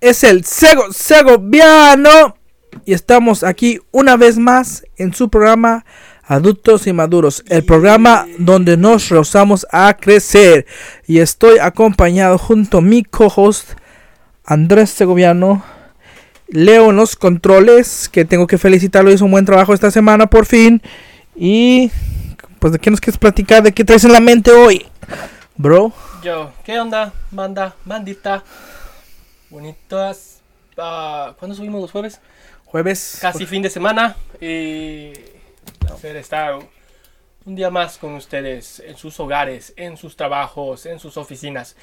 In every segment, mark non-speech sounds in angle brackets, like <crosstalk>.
es el Sego Segoviano y estamos aquí una vez más en su programa Adultos y Maduros, el programa donde nos rehusamos a crecer. Y estoy acompañado junto a mi co-host Andrés Segoviano. Leo los controles, que tengo que felicitarlo, hizo un buen trabajo esta semana por fin. Y pues de qué nos quieres platicar, de qué traes en la mente hoy, bro. Yo, ¿qué onda, banda, bandita? Bonitas. ah, ¿Cuándo subimos los jueves? Jueves. Casi fin de semana. Y. Placer estar un día más con ustedes en sus hogares, en sus trabajos, en sus oficinas.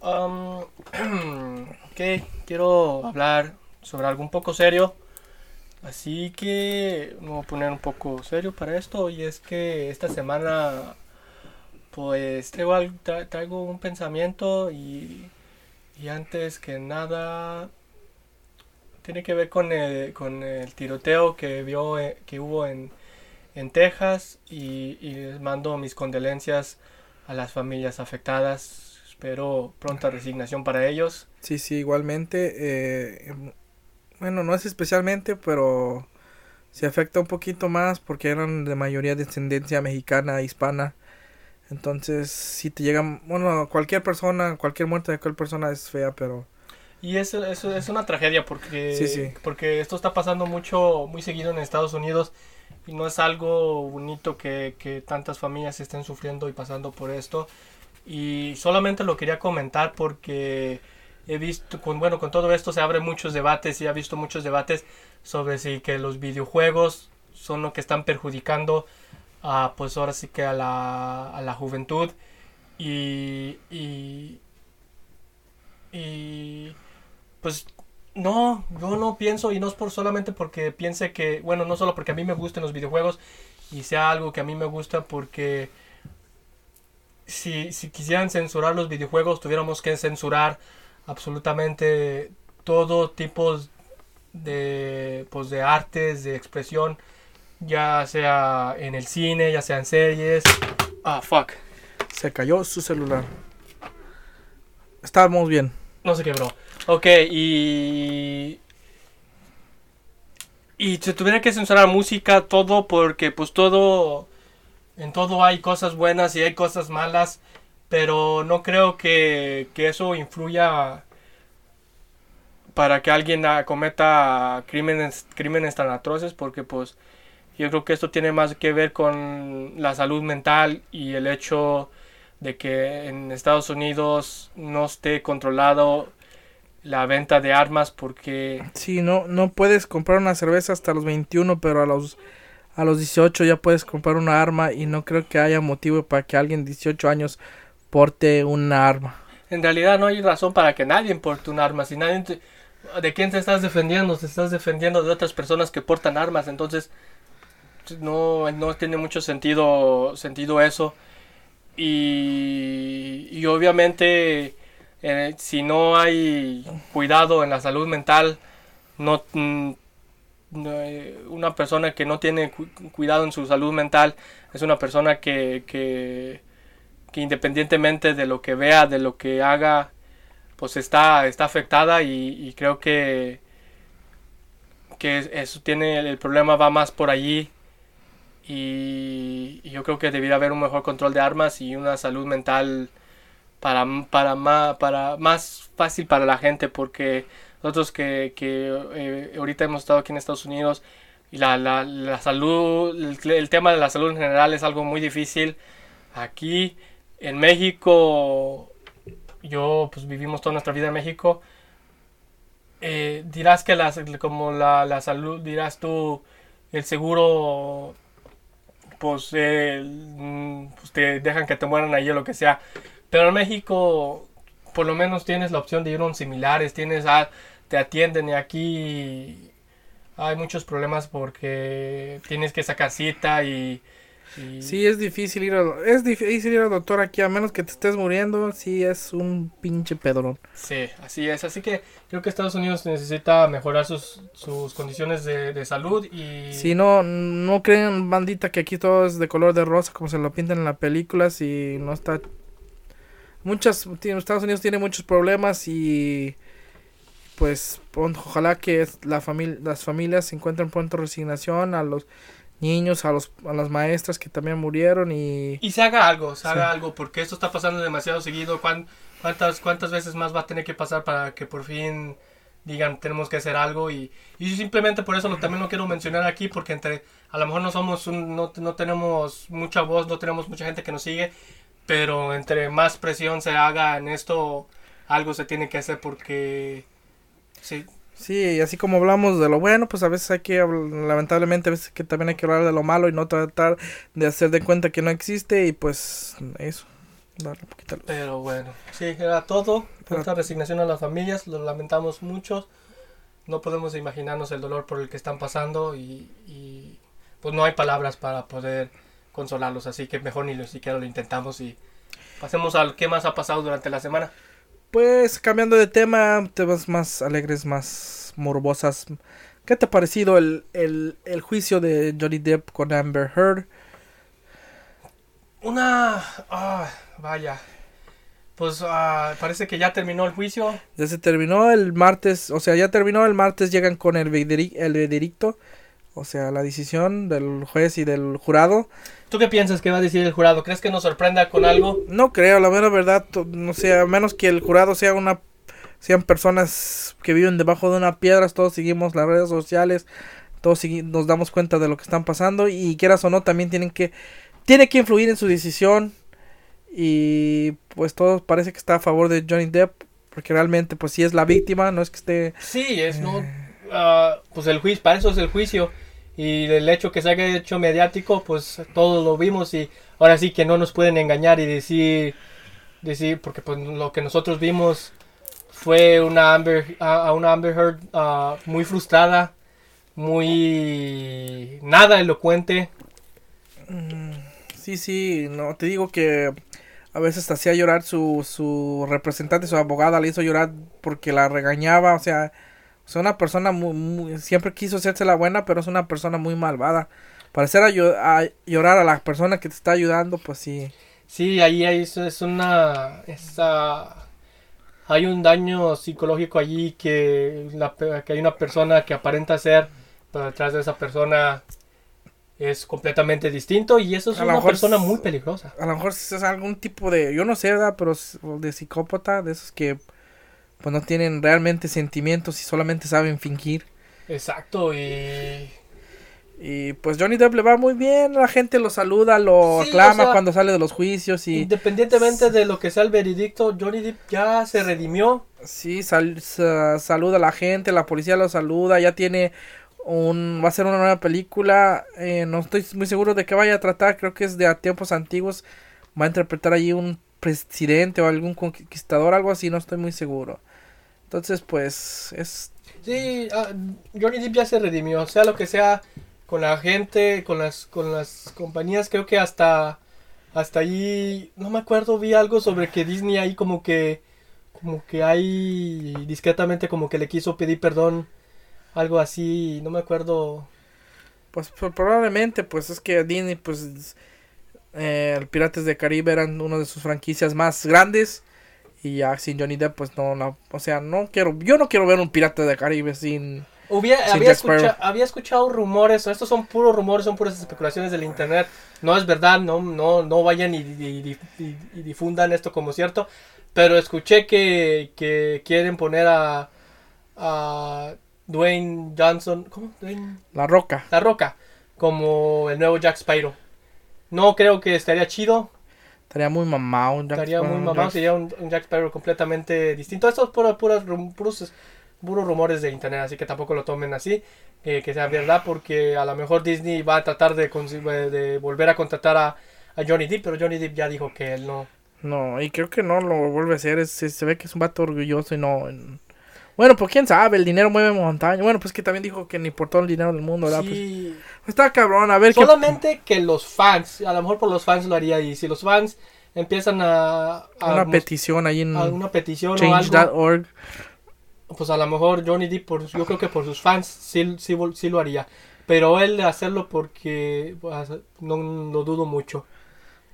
Um, <clears throat> ¿Qué? Quiero hablar sobre algo un poco serio. Así que me voy a poner un poco serio para esto. Y es que esta semana, pues traigo, traigo un pensamiento y, y antes que nada, tiene que ver con el, con el tiroteo que, vio, eh, que hubo en, en Texas. Y, les mando mis condolencias a las familias afectadas. Espero pronta resignación para ellos. Sí, sí, igualmente. eh, bueno, no es especialmente, pero se afecta un poquito más porque eran de mayoría descendencia mexicana, hispana. Entonces, si te llegan, bueno, cualquier persona, cualquier muerte de cualquier persona es fea, pero Y eso, eso es una tragedia porque, Sí, sí. porque esto está pasando mucho, muy seguido en Estados Unidos y no es algo bonito que, que tantas familias estén sufriendo y pasando por esto. Y solamente lo quería comentar porque he visto, con, bueno, con todo esto se abren muchos debates y he visto muchos debates sobre si que los videojuegos son lo que están perjudicando a, pues ahora sí que a la, a la juventud. Y, y, y pues no, yo no pienso y no es por solamente porque piense que, bueno, no solo porque a mí me gusten los videojuegos y sea algo que a mí me gusta porque si, si quisieran censurar los videojuegos tuviéramos que censurar absolutamente todo tipo de, pues, de artes, de expresión, ya sea en el cine, ya sea en series. Ah, fuck. se cayó su celular. Estábamos bien. No se quebró. Ok, y. Y se tuviera que censurar música, todo, porque pues todo. En todo hay cosas buenas y hay cosas malas. Pero no creo que, que eso influya para que alguien cometa crímenes, crímenes tan atroces, porque pues yo creo que esto tiene más que ver con la salud mental y el hecho de que en Estados Unidos no esté controlado la venta de armas porque Sí, no, no puedes comprar una cerveza hasta los 21, pero a los a los 18 ya puedes comprar una arma y no creo que haya motivo para que alguien de 18 años porte una arma. en realidad no hay razón para que nadie porte un arma. Si nadie te- ¿De quién te estás defendiendo? Te estás defendiendo de otras personas que portan armas. Entonces no, no tiene mucho sentido, sentido eso. Y, y obviamente eh, si no hay cuidado en la salud mental, no, mm, eh, una persona que no tiene cu- cuidado en su salud mental es una persona que, que, que independientemente de lo que vea, de lo que haga, pues está, está afectada y, y creo que, que eso tiene, el problema va más por allí y, yo creo que debería haber un mejor control de armas y una salud mental para, para, más, para más fácil para la gente porque nosotros que, que eh, ahorita hemos estado aquí en Estados Unidos y la, la, la salud, el, el tema de la salud en general es algo muy difícil. Aquí en México, yo pues vivimos toda nuestra vida en México. Eh, dirás que las, como la, la salud, dirás tú, el seguro, pues, eh, mm, pues te dejan que te mueran ahí o lo que sea. Pero en México, por lo menos tienes la opción de ir a un similares, tienes a, te atienden y aquí hay muchos problemas porque tienes que sacar cita y, Sí, es difícil ir al, es difícil ir al doctor aquí, a menos que te estés muriendo, sí es un pinche pedrón. Sí, así es. Así que creo que Estados Unidos necesita mejorar sus, sus condiciones de, de salud y... Si no, no creen, bandita, que aquí todo es de color de rosa, como se lo pintan en las películas, y no está... Muchas, Estados Unidos tiene muchos problemas y pues ojalá que la familia, las familias se encuentren pronto resignación a los niños, a, los, a las maestras que también murieron y... Y se haga algo, se haga algo, porque esto está pasando demasiado seguido. ¿Cuántas, ¿Cuántas veces más va a tener que pasar para que por fin digan tenemos que hacer algo? Y, y simplemente por eso lo, también lo quiero mencionar aquí, porque entre a lo mejor no somos no, no tenemos mucha voz, no tenemos mucha gente que nos sigue, pero entre más presión se haga en esto, algo se tiene que hacer porque... Sí, Sí, así como hablamos de lo bueno, pues a veces hay que, lamentablemente, a veces que también hay que hablar de lo malo y no tratar de hacer de cuenta que no existe y pues eso, darle un poquito. Pero bueno, sí, era todo. Nuestra resignación a las familias, lo lamentamos mucho. No podemos imaginarnos el dolor por el que están pasando y, y pues no hay palabras para poder consolarlos, así que mejor ni siquiera lo intentamos y pasemos al qué más ha pasado durante la semana. Pues cambiando de tema, temas más alegres, más morbosas. ¿Qué te ha parecido el, juicio de Johnny Depp con Amber Heard? Una... Ah, vaya. Pues ah, parece que ya terminó el juicio. Ya se terminó el martes, o sea, ya terminó el martes, llegan con el, el veredicto, o sea, la decisión del juez y del jurado. ¿Tú qué piensas que va a decir el jurado? ¿Crees que nos sorprenda con algo? No creo, la mera verdad, no sé, a menos que el jurado sea una sean personas que viven debajo de una piedra, todos seguimos las redes sociales, todos nos damos cuenta de lo que están pasando y quieras o no también tienen que tiene que influir en su decisión y pues todo parece que está a favor de Johnny Depp porque realmente pues sí es la víctima, no es que esté Sí, es no ah, pues el juicio, para eso es el juicio y el hecho que se haya hecho mediático, pues todos lo vimos y ahora sí que no nos pueden engañar y decir, decir porque pues lo que nosotros vimos fue una Amber, a, una Amber Heard ah, muy frustrada, muy nada elocuente. Mm, sí, sí, no, te digo que a veces hacía llorar su, su representante, su abogada, le hizo llorar porque la regañaba, o sea, es una persona muy, siempre quiso hacerse la buena, pero es una persona muy malvada. Parecer a, a, llorar a la persona que te está ayudando, pues sí. Sí, ahí es, es una... Esa, hay un daño psicológico allí que, la, que hay una persona que aparenta ser, pero detrás de esa persona es completamente distinto y eso es una persona muy peligrosa. A lo mejor es algún tipo de, yo no sé, ¿verdad? Pero de psicópata, de esos que pues no tienen realmente sentimientos y solamente saben fingir. Exacto, y... Y pues Johnny Depp le va muy bien, la gente lo saluda, lo aclama cuando sale de los juicios y... Independientemente de lo que sea el veredicto, Johnny Depp ya se redimió. Sí, saluda a la gente, la policía lo saluda, ya tiene un... va a ser una nueva película, eh, no estoy muy seguro de qué vaya a tratar, creo que es de a tiempos antiguos, va a interpretar allí un presidente o algún conquistador, algo así, no estoy muy seguro. Entonces, pues, es... Sí, ah, Johnny Depp ya se redimió, sea lo que sea, con la gente, con las, con las compañías, creo que hasta, hasta ahí, no me acuerdo, vi algo sobre que Disney ahí como que, como que hay discretamente como que le quiso pedir perdón, algo así, no me acuerdo. Pues, pues probablemente, pues es que Disney, pues, eh, el Pirates de Caribe eran una de sus franquicias más grandes y ya sin Johnny Depp, pues no, o sea, no quiero, yo no quiero ver un pirata de Caribe sin... había, escucha, había escuchado rumores, estos son puros rumores, son puras especulaciones del internet, no es verdad, no, no, no vayan y, difundan esto como cierto, pero escuché que, que quieren poner a, a Dwayne Johnson, ¿cómo? La Roca. La Roca, como el nuevo Jack Sparrow. No creo que estaría chido, Estaría muy mamado un Jack Estaría muy mamado, sería un, Jack Sparrow completamente distinto. Esto es puros, puros, puros, rumores de internet, así que tampoco lo tomen así, eh, que sea verdad, porque a lo mejor Disney va a tratar de, de volver a contratar a, a, Johnny Depp, pero Johnny Depp ya dijo que él no. No, y creo que no lo vuelve a hacer, se ve que es un vato orgulloso y no... Bueno, pues quién sabe, el dinero mueve montaña. Bueno, pues que también dijo que ni por todo el dinero del mundo, ¿verdad? Sí. Pues, está cabrón, a ver. Solamente que los fans, a lo mejor por los fans lo haría y si los fans empiezan a... una petición ahí en... Una petición change.org. Pues a lo mejor Johnny Depp, por, yo creo que por sus fans sí, sí, sí lo haría. Pero él hacerlo porque pues, no lo dudo mucho.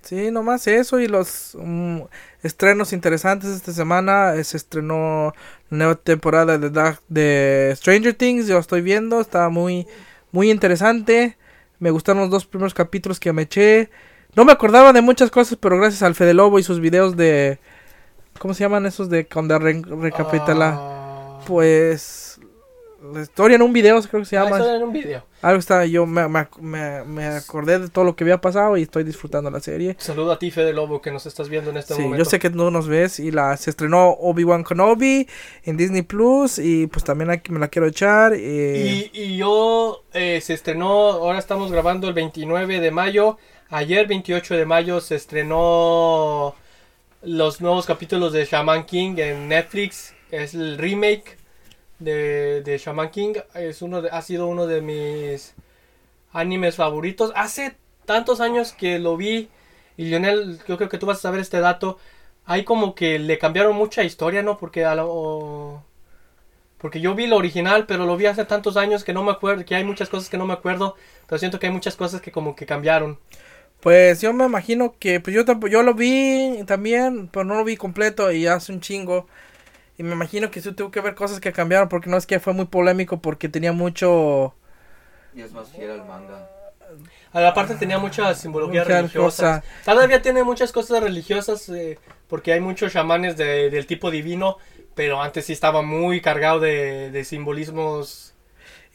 Sí, nomás eso y los mm, estrenos interesantes esta semana. eh, Se estrenó la nueva temporada de, Dark- de Stranger Things. Yo estoy viendo, está muy, muy interesante. Me gustaron los dos primeros capítulos que me eché. No me acordaba de muchas cosas, pero gracias al Fede Lobo y sus videos de... ¿Cómo se llaman esos de cuando re- recapitula? Ah, Pues... La historia en un video, creo que se llama. eso era en un video. Algo está, yo me, me, me- acordé de todo lo que había pasado y estoy disfrutando la serie. Saludo a ti, Fede Lobo, que nos estás viendo en este Sí, momento. yo sé que no nos ves y la se estrenó Obi-Wan Kenobi en Disney Plus y pues también aquí me la quiero echar. eh, Y, y yo eh, se estrenó, ahora estamos grabando el 29 de mayo. Ayer, 28 de mayo, se estrenó los nuevos capítulos de Shaman King en Netflix. Es el remake de, de Shaman King. Es uno ha sido uno de mis animes favoritos. Hace tantos años que lo vi. Y Lionel, yo creo que tú vas a saber este dato. Hay como que le cambiaron mucha historia, ¿no? Porque a lo- porque yo vi lo original, pero lo vi hace tantos años que no me acuerdo, que hay muchas cosas que no me acuerdo, pero siento que hay muchas cosas que como que cambiaron. Pues yo me imagino que pues yo yo lo vi también, pero no lo vi completo y hace un chingo. Y me imagino que sí tuvo que ver cosas que cambiaron porque no es que fue muy polémico porque tenía mucho Y es más fiel al manga. A la parte tenía mucha simbología Mucha religiosa. Todavía tiene muchas cosas religiosas eh, porque hay muchos chamanes de- del tipo divino, pero antes sí estaba muy cargado de, de simbolismos.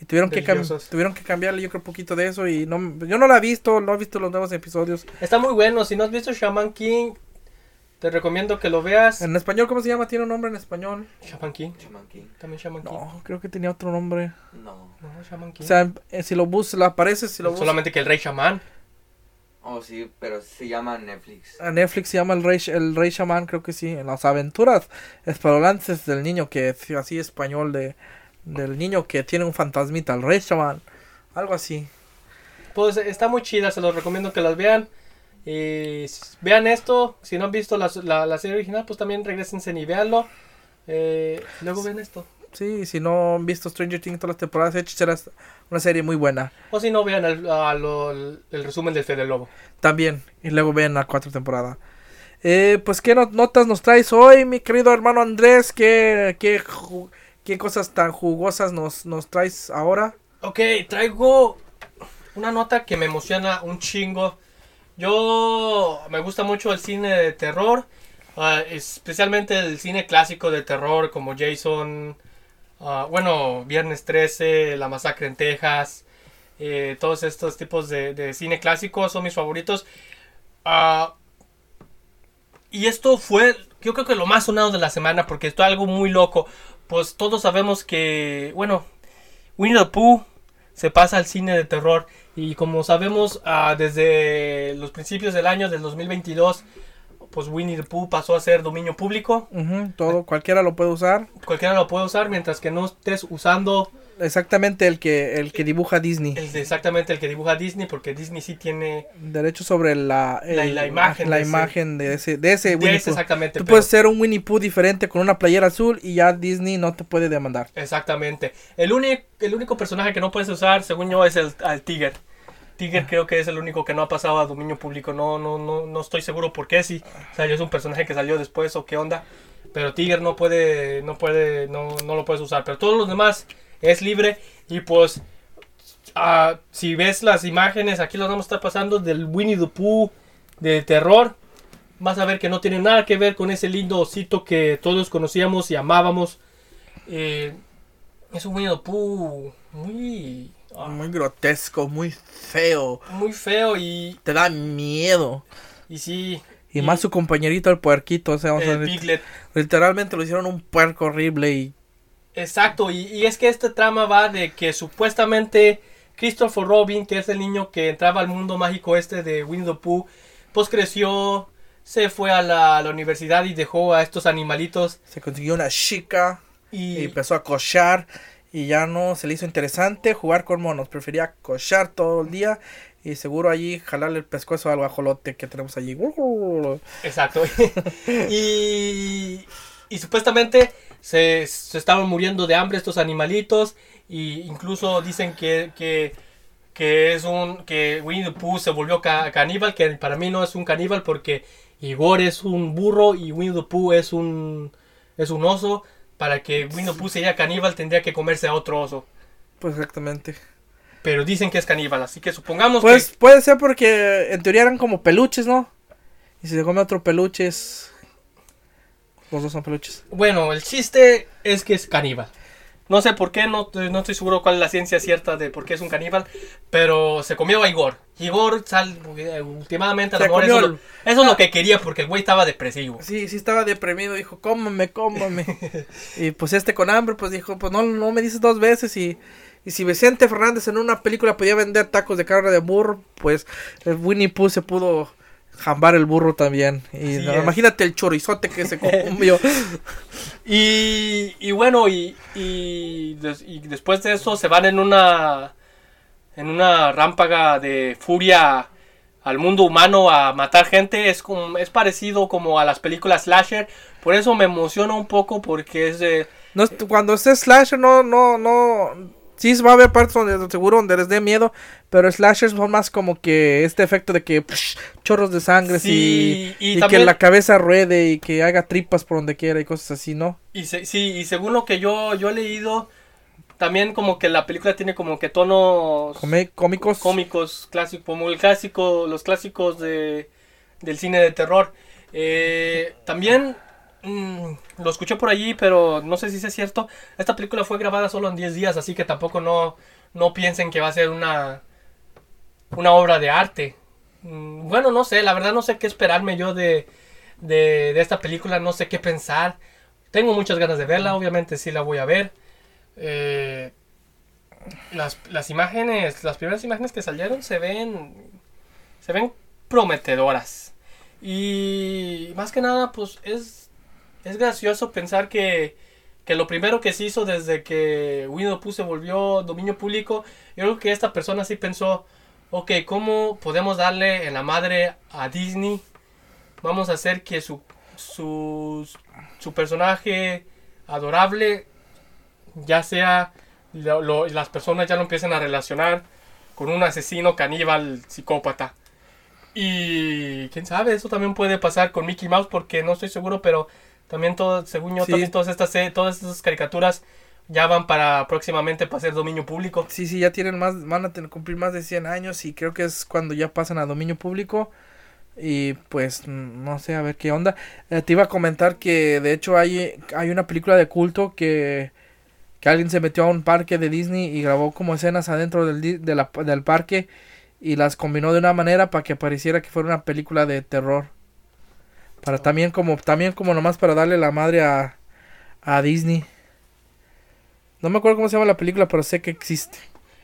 y tuvieron que Religiosos. tuvieron que cambiarle yo creo un poquito de eso y no yo no la he visto, no he visto los nuevos episodios. Está muy bueno, si no has visto Shaman King, te recomiendo que lo veas. En español cómo se llama? Tiene un nombre en español. Shaman King, Shaman King. también Shaman King. No, creo que tenía otro nombre. No. No, Shaman King. O sea, eh, si lo buscas, lo aparece, si lo buscas. Solamente que el rey chamán. Oh, sí, pero se llama Netflix. A Netflix se llama el rey, el rey chamán, creo que sí. En las aventuras espeluznantes del niño que es así español de del niño que tiene un fantasmita, el rey chamán, algo así. Pues está muy chida, se los recomiendo que las vean. Y vean esto, si no han visto la, la, la serie original, pues también regresense y véanlo. Eh, luego ven esto. Sí, si no han visto Stranger Things todas las temporadas, es una serie muy buena. O si no, vean el, a lo- el, el resumen del Fede Lobo. También, y luego ven la cuarta temporada. Eh, pues, ¿qué no- notas nos traes hoy, mi querido hermano Andrés? ¿Qué, qué, qué cosas tan jugosas nos, nos traes ahora? Ok, traigo una nota que me emociona un chingo. Yo me gusta mucho el cine de terror, ah, especialmente el cine clásico de terror como Jason, ah, bueno, Viernes 13, La Masacre en Texas, eh, todos estos tipos de, cine clásico son mis favoritos. Ah, y esto fue, yo creo que lo más sonado de la semana porque esto es algo muy loco. Pues todos sabemos que, bueno, Winnie the Pooh se pasa al cine de terror. Y como sabemos ah, desde los principios del año del 2022 pues Winnie the Pooh pasó a ser dominio público Ujú, todo, cualquiera lo puede usar. cualquiera lo puede usar mientras que no estés usando Exactamente el que, el que dibuja Disney. el exactamente el que dibuja Disney porque Disney sí tiene Derecho sobre la, La- el- la imagen la de ese- de ese, de ese de Winnie Pooh. exactamente Tú pero- puedes ser un Winnie Pooh diferente con una playera azul y ya Disney no te puede demandar. exactamente el único el único personaje que no puedes usar según yo es el al Tiger Tiger creo que es el único que no ha pasado a dominio público. No no no no estoy seguro por qué sí salió es un personaje que salió después o qué onda pero Tiger no puede no puede no, no lo puedes usar. Pero todos los demás es libre y pues ah, si ves las imágenes aquí las vamos a estar pasando del Winnie the Pooh de terror. Vas a ver que no tiene nada que ver con ese lindo osito que todos conocíamos y amábamos. Eh, es un Winnie the Pooh muy ah, Muy grotesco, muy feo. muy feo y, Te da miedo. y sí Y, más su compañerito, el puerquito. O sea, sea, el Piglet literalmente lo hicieron un puerco horrible y Exacto, y, y es que este trama va de que supuestamente Christopher Robin, que es el niño que entraba al mundo mágico este de Winnie the Pooh, pues creció, se fue a la, a la universidad y dejó a estos animalitos se consiguió una chica y, y empezó a cochar y ya no se le hizo interesante jugar con monos. Prefería cochar todo el día y seguro allí jalarle el pescuezo al guajolote que tenemos allí. Exacto. <laughs> y, y supuestamente se, estaban muriendo de hambre estos animalitos. Y incluso dicen que, que, que es un que Winnie the Pooh se volvió ca- caníbal, que para mí no es un caníbal porque Igor es un burro y Winnie the Pooh es un es un oso. Para que Winnie Pooh sea caníbal tendría que comerse a otro oso. Pues exactamente. Pero dicen que es caníbal, así que supongamos Pues que puede ser porque en teoría eran como peluches, ¿no? Y si se come otro peluche es... Los dos son peluches. bueno, el chiste es que es caníbal. No sé por qué, no, no estoy seguro cuál es la ciencia cierta de por qué es un caníbal, pero se comió a Igor. Igor, sal, eh, últimamente, a lo mejor eso, el- lo- eso es lo que quería porque el güey estaba depresivo. Sí, sí estaba deprimido, dijo, cómame, cómame. y pues este con hambre, pues dijo, pues no, no me dices dos veces y... Y si Vicente Fernández en una película podía vender tacos de carne de burro, pues el Winnie Pooh se pudo jambar el burro también. Y no, es. imagínate el chorizote que se comió. <laughs> Y, y bueno, y, y, des- y después de eso se van en una en una rámpaga de furia al mundo humano a matar gente. Es como es parecido como a las películas slasher. Por eso me emociona un poco porque es de No, es- cuando esté slasher, no, no, no. Sí, va a haber partes donde seguro donde les dé miedo, pero slashers son más como que este efecto de que psh, chorros de sangre Sí, y, y y que la cabeza ruede y que haga tripas por donde quiera y cosas así, ¿no? y se- sí, y según lo que yo yo he leído también como que la película tiene como que tonos Come- cómicos. cómicos clásicos como el clásico los clásicos de del cine de terror Eh, también mm, lo escuché por allí pero no sé si es cierto. Esta película fue grabada solo en 10 días así que tampoco no no piensen que va a ser una una obra de arte. Mm, bueno no sé la verdad no sé qué esperarme yo de de, esta película no sé qué pensar. Tengo muchas ganas de verla obviamente sí la voy a ver. Eh, las, las imágenes, las primeras imágenes que salieron se ven, se ven prometedoras. Y más que nada, pues es, es gracioso pensar que, que lo primero que se hizo desde que Pooh se volvió dominio público, yo creo que esta persona sí pensó, ok, ¿cómo podemos darle en la madre a Disney? Vamos a hacer que su, su, su personaje adorable ya sea las personas ya lo empiezan a relacionar con un asesino caníbal psicópata. Y quién sabe, eso también puede pasar con Mickey Mouse porque no estoy seguro, pero también todo, según yo, Sí. también todas estas todas estas caricaturas ya van para próximamente para ser dominio público. Sí, sí, ya tienen más, van a tener, cumplir más de 100 años y creo que es cuando ya pasan a dominio público. Y pues no sé, a ver qué onda. Eh, te iba a comentar que de hecho hay, hay una película de culto que, que alguien se metió a un parque de Disney y grabó como escenas adentro del, de la- del parque y las combinó de una manera para que pareciera que fuera una película de terror. Para también como, también como nomás para darle la madre a, a Disney. No me acuerdo cómo se llama la película, pero sé que existe.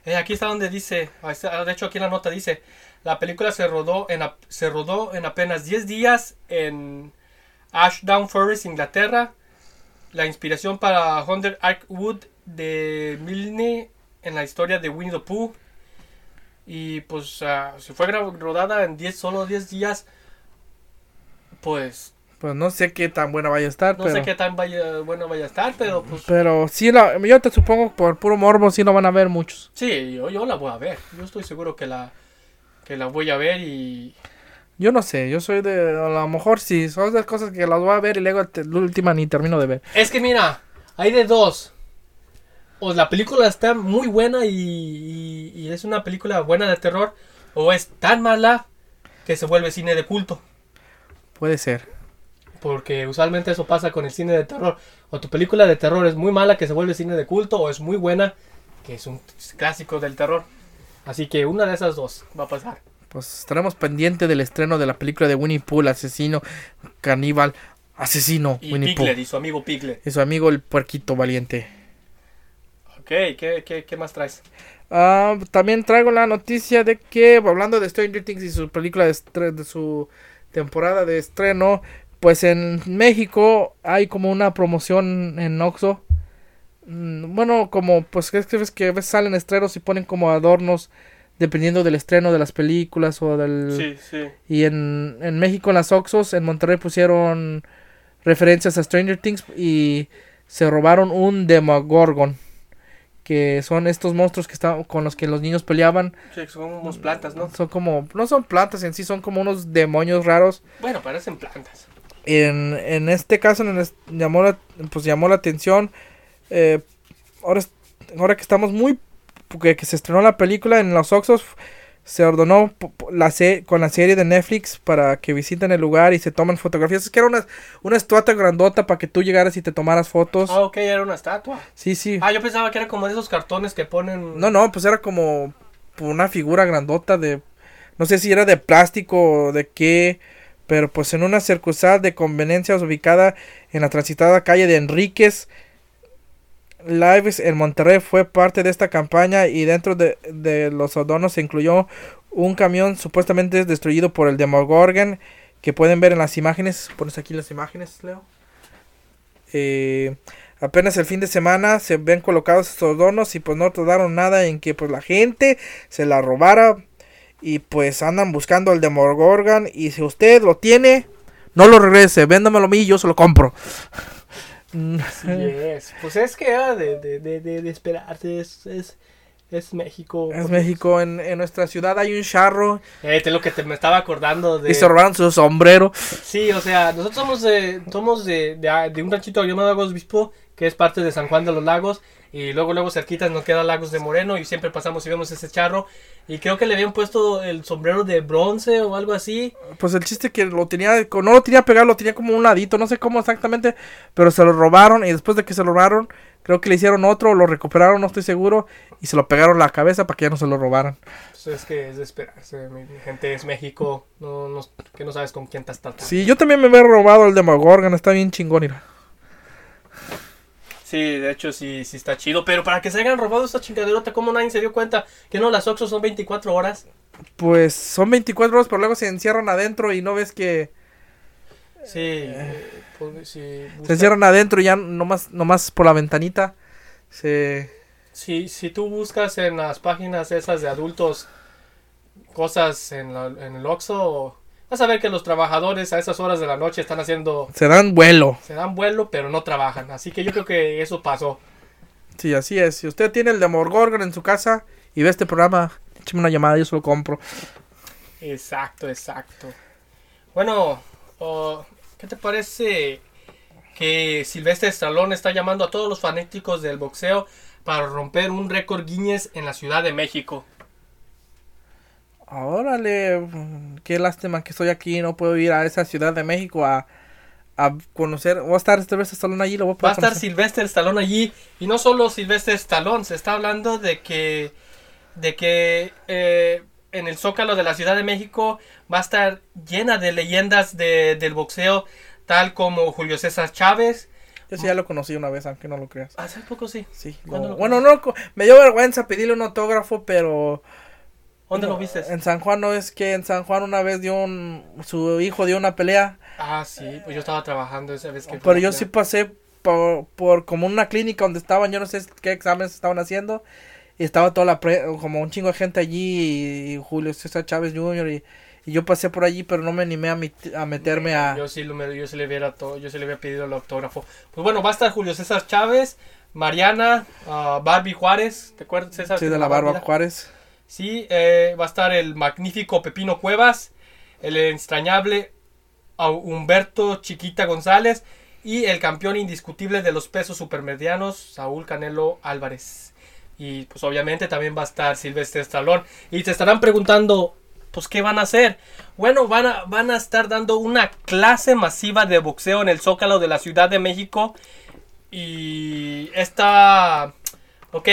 Eh, aquí está donde dice, está, de hecho aquí en la nota dice, la película se rodó en, se rodó en apenas 10 días en Ashdown Forest, Inglaterra. La inspiración para Hunter Arkwood de Milne en la historia de Winnie the Pooh. Y pues ah, se fue rodada en 10, solo 10 días. Pues Pues no sé qué tan buena vaya a estar, no pero, sé qué tan vaya, bueno vaya a estar, pero pues pero sí, la, yo te supongo por puro morbo sí lo van a ver muchos. sí, yo, yo la voy a ver. Yo estoy seguro que la, que la voy a ver y, Yo no sé, yo soy de, a lo mejor sí, son de las cosas que las voy a ver y luego te- la última ni termino de ver. Es que mira, hay de dos. O la película está muy buena y, y- y es una película buena de terror, o es tan mala que se vuelve cine de culto. Puede ser. Porque usualmente eso pasa con el cine de terror. O tu película de terror es muy mala que se vuelve cine de culto, o es muy buena que es un clásico del terror. Así que una de esas dos va a pasar. Pues estaremos pendientes del estreno de la película de Winnie Pooh, el asesino, caníbal, asesino, Y Winnie Pooh. Piglet, y su amigo Piglet. Y su amigo el puerquito valiente. Ok, ¿qué, qué, qué más traes? Ah, también traigo la noticia de que, hablando de Stranger Things y su película de, de su temporada de estreno, pues en México hay como una promoción en Oxxo. Mm, Bueno, como pues es que salen estrenos y ponen como adornos dependiendo del estreno de las películas o del... Sí, sí. Y en, en México, en las Oxxos, en Monterrey pusieron referencias a Stranger Things y se robaron un Demogorgon. Que son estos monstruos que están con los que los niños peleaban. Sí, son unos plantas, ¿no? Son como, no son plantas en sí, son como unos demonios raros. Bueno, parecen plantas. En, en este caso en llamó la, pues llamó la atención. eh, ahora, ahora que estamos muy que, que se estrenó la película en los Oxos se ordenó la se- con la serie de Netflix para que visiten el lugar y se tomen fotografías. Es que era una, una estatua grandota para que tú llegaras y te tomaras fotos. Ah, ok, era una estatua. Sí, sí. Ah, yo pensaba que era como de esos cartones que ponen. No, no, pues era como una figura grandota de... No sé si era de plástico o de qué, pero pues en una circunstancia de conveniencias ubicada en la transitada calle de Enríquez, Lives en Monterrey fue parte de esta campaña y dentro de, los adornos se incluyó un camión supuestamente destruido por el Demogorgon que pueden ver en las imágenes. Pones aquí las imágenes, Leo. Eh, apenas el fin de semana se ven colocados estos adornos y pues no tardaron nada en que pues la gente se la robara y pues andan buscando al Demogorgon y si usted lo tiene no lo regrese, véndamelo a mí y yo se lo compro. Mm, Sí es. Pues es que era de, de, de, de, esperarse. Es, es, es México. Es México, en, en nuestra ciudad hay un charro Eh, te lo que te me estaba acordando de. y se robaron su sombrero. Sí, o sea, nosotros somos de, somos de, de, de un ranchito llamado Lagos Bispo, que es parte de San Juan de los Lagos. Y luego, luego cerquita nos queda Lagos de Moreno y siempre pasamos y vemos ese charro. Y creo que le habían puesto el sombrero de bronce o algo así. Pues el chiste que lo tenía, no lo tenía pegado, lo tenía como un ladito, no sé cómo exactamente, pero se lo robaron y después de que se lo robaron, creo que le hicieron otro, lo recuperaron, no estoy seguro, y se lo pegaron la cabeza para que ya no se lo robaran. Pues es que es de esperarse, mi gente es México, no, no, que no sabes con quién estás tratando. Sí, yo también me había robado el Demogorgon, está bien chingón, mira. Sí, de hecho sí, sí está chido, pero para que se hayan robado esta chingaderota, ¿cómo nadie se dio cuenta que no, las Oxxo son 24 horas? Pues son 24 horas, pero luego se encierran adentro y no ves que Sí, eh, pues, sí, se encierran adentro y ya nomás, nomás por la ventanita se... Si, si tú buscas en las páginas esas de adultos cosas en, la- en el Oxxo, vas a ver que los trabajadores a esas horas de la noche están haciendo, se dan vuelo. se dan vuelo, pero no trabajan. Así que yo creo que eso pasó. Sí, así es. Si usted tiene el Demogorgon en su casa y ve este programa, écheme una llamada, yo se lo compro. Exacto, exacto. Bueno, oh, ¿qué te parece que Silvestre Stallone está llamando a todos los fanáticos del boxeo para romper un récord Guinness en la Ciudad de México? Órale, qué lástima que estoy aquí y no puedo ir a esa ciudad de México a, a conocer. Voy a estar este vez salón allí, lo voy a Va a poder estar conocer. Sylvester Stallone allí y no solo Sylvester Stallone, se está hablando de que de que eh, en el Zócalo de la Ciudad de México va a estar llena de leyendas de- del boxeo, tal como Julio César Chávez. Yo sí ya lo conocí una vez, aunque no lo creas. Hace poco sí. Sí. ¿Cuándo lo- lo bueno, no, me dio vergüenza pedirle un autógrafo, pero... ¿Dónde no, lo viste? En San Juan, no es que en San Juan una vez dio un... Su hijo dio una pelea, Ah, sí, pues yo estaba trabajando esa vez que pero la yo sí pasé por, por como una clínica donde estaban, yo no sé qué exámenes estaban haciendo. Y estaba toda la pre- como un chingo de gente allí, y Julio César Chávez Jr. Y, y yo pasé por allí, pero no me animé a, mit- a meterme a... Yo sí, lo, me- yo sí le hubiera to- yo sí le había pedido el autógrafo. Pues bueno, va a estar Julio César Chávez, Mariana, ah, Barbie Juárez, ¿te acuerdas César? Sí, de la Barba Juárez. Sí, eh, va a estar el magnífico Pepino Cuevas, el extrañable Humberto Chiquita González y el campeón indiscutible de los pesos supermedianos, Saúl Canelo Álvarez. Y pues obviamente también va a estar Silvestre Stallone. Y te estarán preguntando, pues ¿qué van a hacer? Bueno, van a, van a estar dando una clase masiva de boxeo en el Zócalo de la Ciudad de México. Y esta... Ok,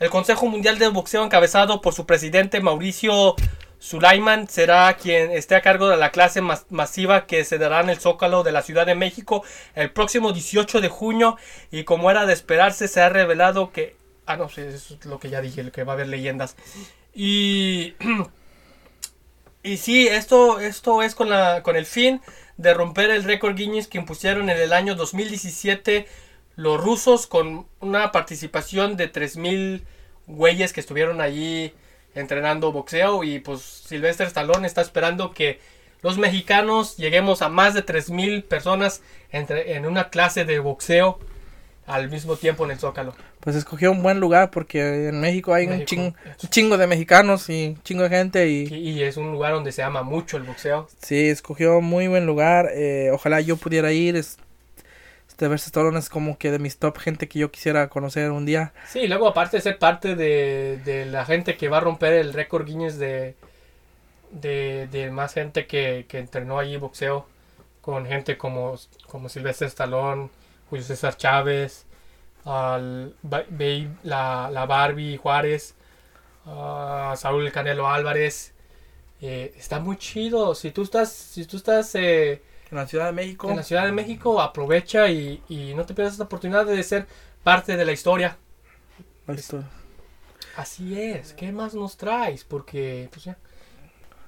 el Consejo Mundial de Boxeo encabezado por su presidente Mauricio Sulaiman será quien esté a cargo de la clase mas- masiva que se dará en el Zócalo de la Ciudad de México el próximo 18 de junio y como era de esperarse se ha revelado que... Ah, no, eso es lo que ya dije, que va a haber leyendas. Y... <clears throat> Y sí, esto, esto es con, la, con el fin de romper el récord Guinness que impusieron en el año 2017 los rusos con una participación de 3.000 güeyes que estuvieron allí entrenando boxeo y pues Silvestre Stallone está esperando que los mexicanos lleguemos a más de 3.000 personas entre, en una clase de boxeo. al mismo tiempo en el Zócalo. Pues escogió un buen lugar porque en México hay un, chingo, es- un chingo de mexicanos y un chingo de gente y Y, y es un lugar donde se ama mucho el boxeo. sí, escogió muy buen lugar. eh, ojalá yo pudiera ir. Es, este Versus Stallone es como que de mis top gente que yo quisiera conocer un día. Sí, luego aparte de ser parte de, de la gente que va a romper el récord Guinness de, de, de más gente que, que entrenó allí boxeo, con gente como, como Silvestre Stallone, Julio César Chávez, al, Ba- Babe- la, la Barbie Juárez, ah, Saúl El Canelo Álvarez. Eh, está muy chido. Si tú estás, si tú estás eh, En la Ciudad de México. en la Ciudad de México, aprovecha y, y no te pierdas esta oportunidad de ser parte de la historia. Ahí está. Así es, ¿qué más nos traes? Porque, pues ya.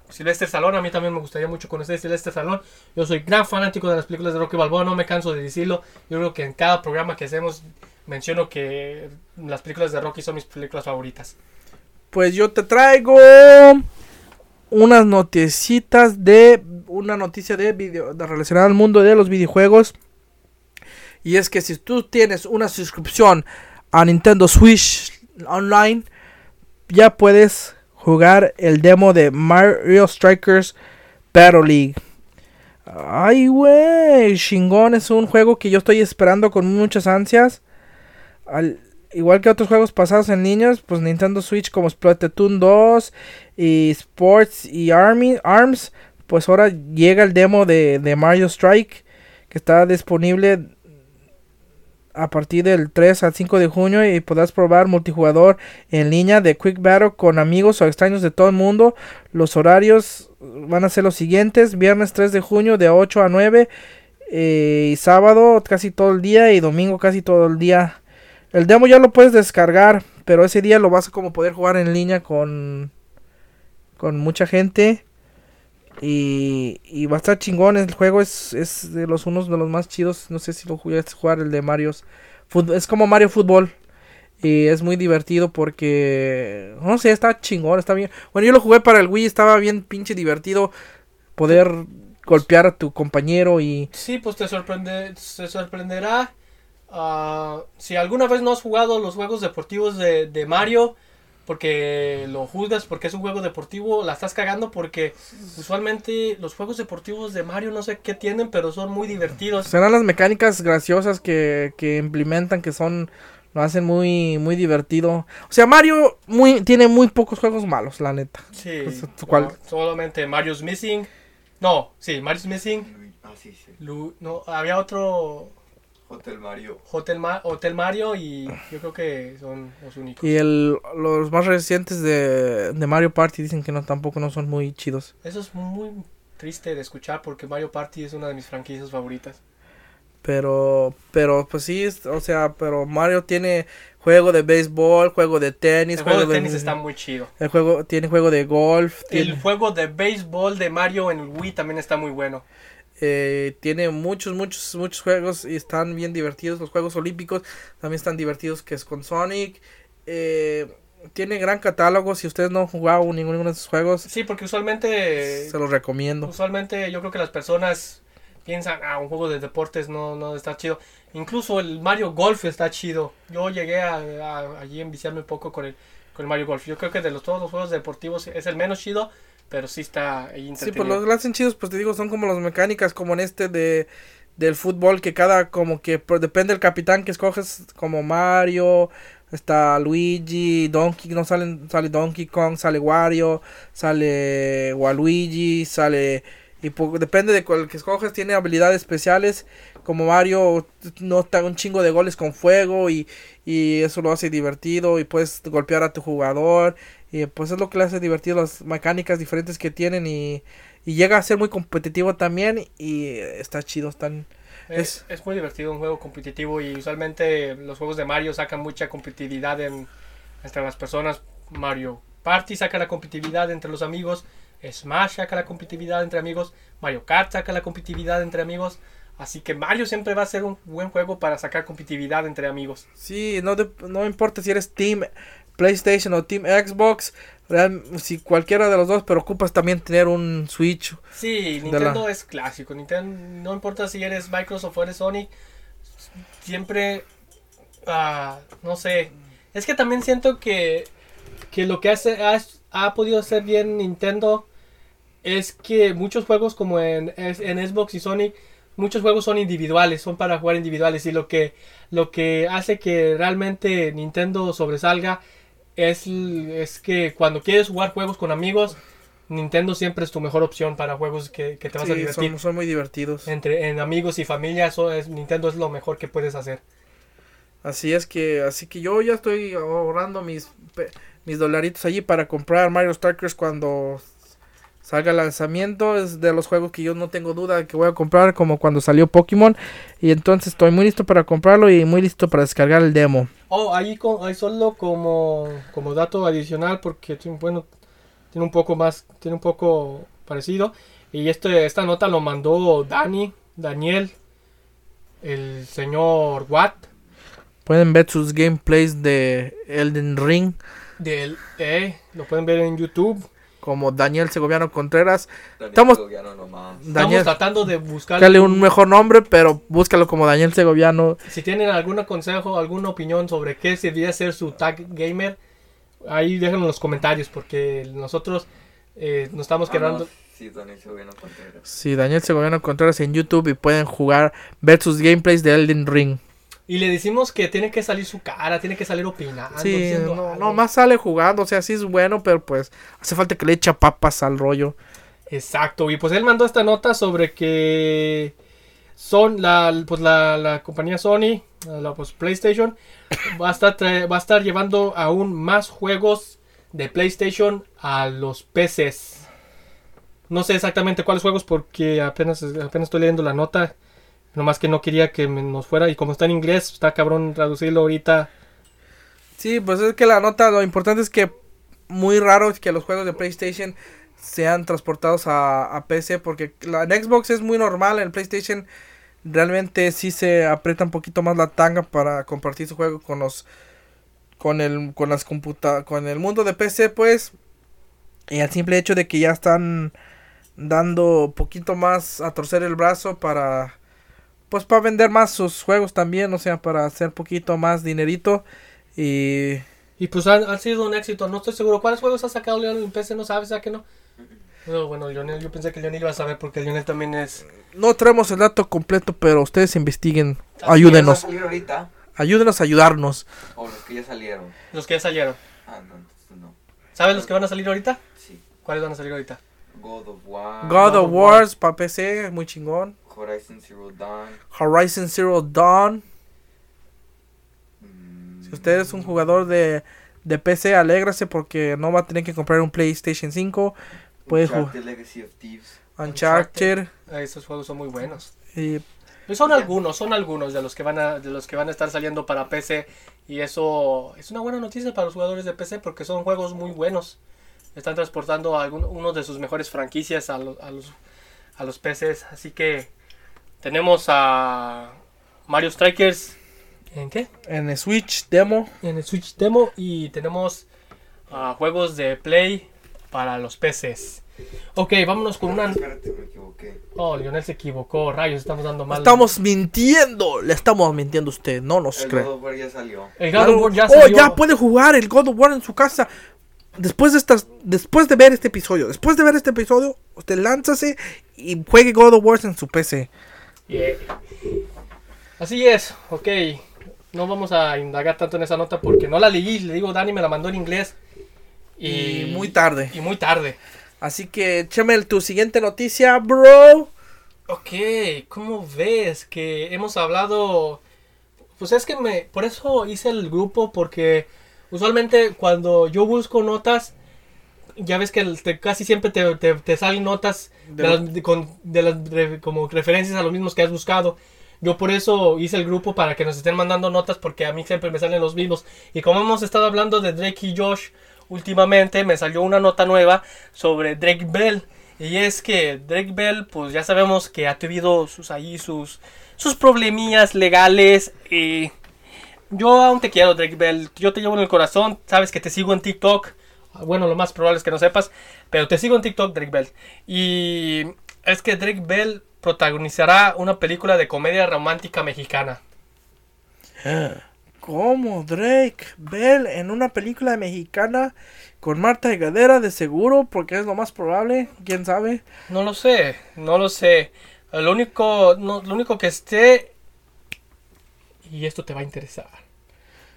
Silvestre Stallone, a mí también me gustaría mucho conocer a Silvestre Stallone. Yo soy gran fanático de las películas de Rocky Balboa, no me canso de decirlo. Yo creo que en cada programa que hacemos menciono que las películas de Rocky son mis películas favoritas. Pues yo te traigo unas noticitas de una noticia de video de relacionada al mundo de los videojuegos. Y es que si tú tienes una suscripción a Nintendo Switch Online, ya puedes jugar el demo de Mario Strikers Battle League. Ay, güey, chingón, es un juego que yo estoy esperando con muchas ansias. Al- igual que otros juegos pasados en niños, pues Nintendo Switch como Splatoon 2 y Sports y Army, ARMS, pues ahora llega el demo de, de Mario Strike que está disponible a partir del 3 al 5 de junio y podrás probar multijugador en línea de Quick Battle con amigos o extraños de todo el mundo. Los horarios van a ser los siguientes, viernes 3 de junio de 8 a 9 eh, y sábado casi todo el día y domingo casi todo el día. El demo ya lo puedes descargar, pero ese día lo vas a como poder jugar en línea con con mucha gente y, y va a estar chingón. El juego es, es de los unos de los más chidos. No sé si lo jugaste jugar el de Mario. Es como Mario Fútbol. Y es muy divertido porque no sé, está chingón, está bien. Bueno, yo lo jugué para el Wii, estaba bien pinche divertido poder golpear a tu compañero y Sí, pues te, sorprende, te sorprenderá. Ah, si alguna vez no has jugado los juegos deportivos de, de Mario, porque lo juzgas porque es un juego deportivo, la estás cagando porque usualmente los juegos deportivos de Mario no sé qué tienen, pero son muy divertidos. serán las mecánicas graciosas que, que implementan que son lo hacen muy muy divertido. O sea, Mario muy tiene muy pocos juegos malos, la neta. Sí, no, ¿cuál? solamente Mario's Missing. No, sí, Mario's Missing. Ah, sí, sí. Lu- no, había otro Hotel Mario. Hotel, Ma- Hotel Mario y yo creo que son los únicos. Y el, los más recientes de, de Mario Party dicen que no tampoco no son muy chidos. Eso es muy triste de escuchar porque Mario Party es una de mis franquicias favoritas. Pero, pero, pues sí, es- o sea, pero Mario tiene juego de béisbol, juego de tenis, El juego de de tenis está muy chido. el juego tiene juego de golf, El tiene, juego de béisbol de Mario en el Wii también está muy bueno. Eh, tiene muchos, muchos, muchos juegos y están bien divertidos. Los Juegos Olímpicos también están divertidos, que es con Sonic. Eh, tiene gran catálogo. Si ustedes no han jugado ninguno de esos juegos, Sí, porque usualmente se los recomiendo. usualmente yo creo que las personas piensan, ah, un juego de deportes no, no está chido. Incluso el Mario Golf está chido. Yo llegué a, a- allí a enviciarme un poco con el, con el Mario Golf. Yo creo que de los, todos los juegos deportivos es el menos chido, pero sí está ahí Sí, pues los hacen chidos, pues te digo, son como las mecánicas, como en este de del fútbol, que cada, como que pues, depende del capitán que escoges, como Mario, está Luigi, Donkey, no salen, sale Donkey Kong, sale Wario, sale Waluigi, sale, y po- depende de cuál que escoges, tiene habilidades especiales, como Mario, nota un chingo de goles con fuego, y, y eso lo hace divertido, y puedes golpear a tu jugador, y pues es lo que le hace divertido las mecánicas diferentes que tienen y, y llega a ser muy competitivo también y eh, está chido, están Es, es muy divertido un juego competitivo y usualmente los juegos de Mario sacan mucha competitividad en, entre las personas. Mario Party saca la competitividad entre los amigos. Smash saca la competitividad entre amigos. Mario Kart saca la competitividad entre amigos. Así que Mario siempre va a ser un buen juego para sacar competitividad entre amigos. Sí, no, de- no importa si eres Team PlayStation o Team Xbox, real- si cualquiera de los dos, pero ocupas también tener un Switch. Sí, Nintendo la- es clásico. Nintendo, no importa si eres Microsoft o eres Sony, siempre ah, no sé. Es que también siento que, que lo que hace, ha, ha podido hacer bien Nintendo es que muchos juegos como en, en Xbox y Sony, muchos juegos son individuales, son para jugar individuales y lo que, lo que hace que realmente Nintendo sobresalga es, es que cuando quieres jugar juegos con amigos, Nintendo siempre es tu mejor opción para juegos que, que te vas a divertir. son, son muy divertidos. Entre en amigos y familia, eso es, Nintendo es lo mejor que puedes hacer. Así es que, así que yo ya estoy ahorrando mis, mis dolaritos allí para comprar Mario Strikers cuando salga el lanzamiento. Es de los juegos que yo no tengo duda que voy a comprar, como cuando salió Pokémon. Y entonces estoy muy listo para comprarlo y muy listo para descargar el demo. Oh, ahí, co- ahí solo como, como dato adicional, porque tiene- bueno, tiene un poco más, tiene un poco parecido. Y este, esta nota lo mandó Dani, Daniel, el señor Watt, Pueden ver sus gameplays de Elden Ring, del E, lo pueden ver en YouTube. Como Daniel Segoviano Contreras. Daniel Estamos- Segoviano nomás. Daniel, Estamos tratando de buscar dale un mejor nombre, pero búscalo como Daniel Segoviano. Si tienen algún consejo, alguna opinión sobre qué debería ser su tag gamer, ahí déjenlo en los comentarios, porque nosotros eh, nos estamos Ah, quedando... no, sí, Daniel Segoviano Contreras. Sí, Daniel Segoviano Contreras en YouTube y pueden jugar, ver sus gameplays de Elden Ring. Y le decimos que tiene que salir su cara, tiene que salir opinando. Sí, no, no más sale jugando, o sea, sí es bueno, pero pues hace falta que le echa papas al rollo. Exacto, y pues él mandó esta nota sobre que son la, pues la, la compañía Sony, la pues PlayStation, va a, estar va a estar llevando aún más juegos de PlayStation a los PCs. No sé exactamente cuáles juegos porque apenas, apenas estoy leyendo la nota. Nomás que no quería que nos fuera y como está en inglés, está cabrón traducirlo ahorita. Sí, pues es que la nota, lo importante es que muy raro es que los juegos de PlayStation sean transportados a, a PC, porque la en Xbox es muy normal, en PlayStation realmente sí se aprieta un poquito más la tanga para compartir su juego con los con el con las computa con el mundo de PC, pues y al simple hecho de que ya están dando poquito más a torcer el brazo para pues para vender más sus juegos también, o sea, para hacer poquito más dinerito y Y pues han, han sido un éxito, no estoy seguro. ¿Cuáles juegos ha sacado Lionel en PC? ¿No sabes? ¿A que no? No, bueno, Lionel, yo pensé que Lionel iba a saber porque Lionel también es... no traemos el dato completo, pero ustedes investiguen, ¿Los que van a ayúdenos, salir ahorita? ayúdenos a ayudarnos. O los que ya salieron. Los que ya salieron. Ah, no, entonces no. ¿Sabes los que van a salir ahorita? Sí. ¿Cuáles van a salir ahorita? God of War. God of of War. Wars para PC, muy chingón. Horizon Zero Dawn. Horizon Zero Dawn. mm, Si usted es un jugador de, de PC, alégrase porque no va a tener que comprar un PlayStation 5. Puede jugar Uncharted Legacy of Thieves. Uncharted. Ah, Estos juegos son muy buenos. Y Y son algunos, son algunos de los que van a, de los que van a estar saliendo para PC y eso es una buena noticia para los jugadores de PC porque son juegos muy buenos. Están transportando a algún- uno de sus mejores franquicias a, los a los a los PCs, así que tenemos a Mario Strikers ¿en qué? en el Switch demo. En el Switch demo y tenemos ah, juegos de Play para los PCs. Ok, vámonos con una... Espérate, me equivoqué. Oh, Lionel se equivocó, rayos, estamos dando mal. Estamos mintiendo. Le estamos mintiendo a usted. No nos El cree. God of War ya salió. El God of War ya oh, salió. ya puede jugar el God of War en su casa. Después de estas, después de ver este episodio, después de ver este episodio, usted lánzase y juegue God of War en su PC. Yeah. Así es, ok. No vamos a indagar tanto en esa nota porque no la leí. Le digo, Dani me la mandó en inglés. Y, muy tarde. Y muy tarde. Así que, Chemel, tu siguiente noticia, bro. Ok, ¿cómo ves que hemos hablado? Pues es que me, por eso hice el grupo porque usualmente cuando yo busco notas, ya ves que te- casi siempre te, te- te salen notas de, De- las, de- con- de las como referencias a los mismos que has buscado. Yo por eso hice el grupo para que nos estén mandando notas porque a mí siempre me salen los mismos. Y como hemos estado hablando de Drake y Josh últimamente, me salió una nota nueva sobre Drake Bell. Y es que Drake Bell, pues ya sabemos que ha tenido sus ahí sus sus problemillas legales y yo aún te quiero Drake Bell, yo te llevo en el corazón, sabes que te sigo en TikTok. Bueno, lo más probable es que no sepas, pero te sigo en TikTok Drake Bell. Y es que Drake Bell protagonizará una película de comedia romántica mexicana. ¿Cómo? Drake Bell en una película mexicana con Marta Higadera de seguro, porque es lo más probable, quién sabe. No lo sé, no lo sé. Lo único, no, lo único que esté... Y esto te va a interesar.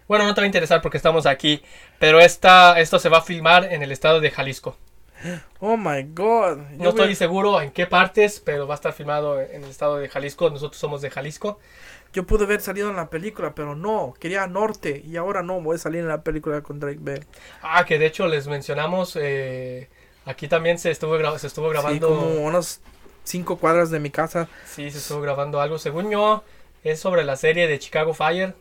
Bueno, no te va a interesar porque estamos aquí, pero esta, esto se va a filmar en el estado de Jalisco. Oh my god. No estoy seguro en qué partes, pero va a estar filmado en el estado de Jalisco. Nosotros somos de Jalisco. Yo pude haber salido en la película, pero no, quería norte y ahora no, voy a salir en la película con Drake Bell. Ah, que de hecho les mencionamos, eh, aquí también se estuvo, se estuvo grabando... Sí, como unas cinco cuadras de mi casa. Sí, se estuvo grabando algo. Según yo, es sobre la serie de Chicago Fire.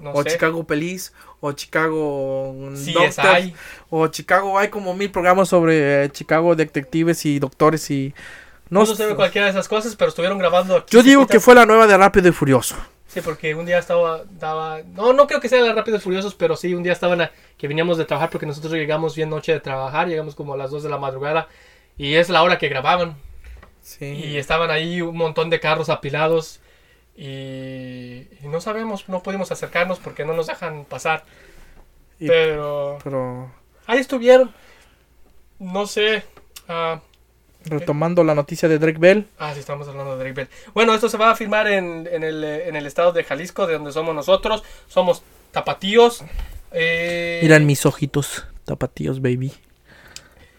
No o sé. Chicago Police, o Chicago mm. Doctors, o Chicago, hay como mil programas sobre eh, Chicago detectives y doctores y... No, No, sé cualquiera de esas cosas, pero estuvieron grabando. aquí Yo digo que fue la nueva de Rápido y Furioso. Sí, porque un día estaba. No, no creo que sea de Rápidos y Furiosos, pero sí, un día estaban a- que veníamos de trabajar porque nosotros llegamos bien noche de trabajar, llegamos como a las 2 de la madrugada y es la hora que grababan. Sí. Y estaban ahí un montón de carros apilados y, y no sabemos, no pudimos acercarnos porque no nos dejan pasar. Y- Pero Pero ahí estuvieron. No sé. ah, retomando la noticia de Drake Bell. Ah, sí, estamos hablando de Drake Bell. Bueno, esto se va a filmar en, en el, eh, en el estado de Jalisco, de donde somos nosotros. Somos tapatíos. Eh, Miran mis ojitos, tapatíos, baby.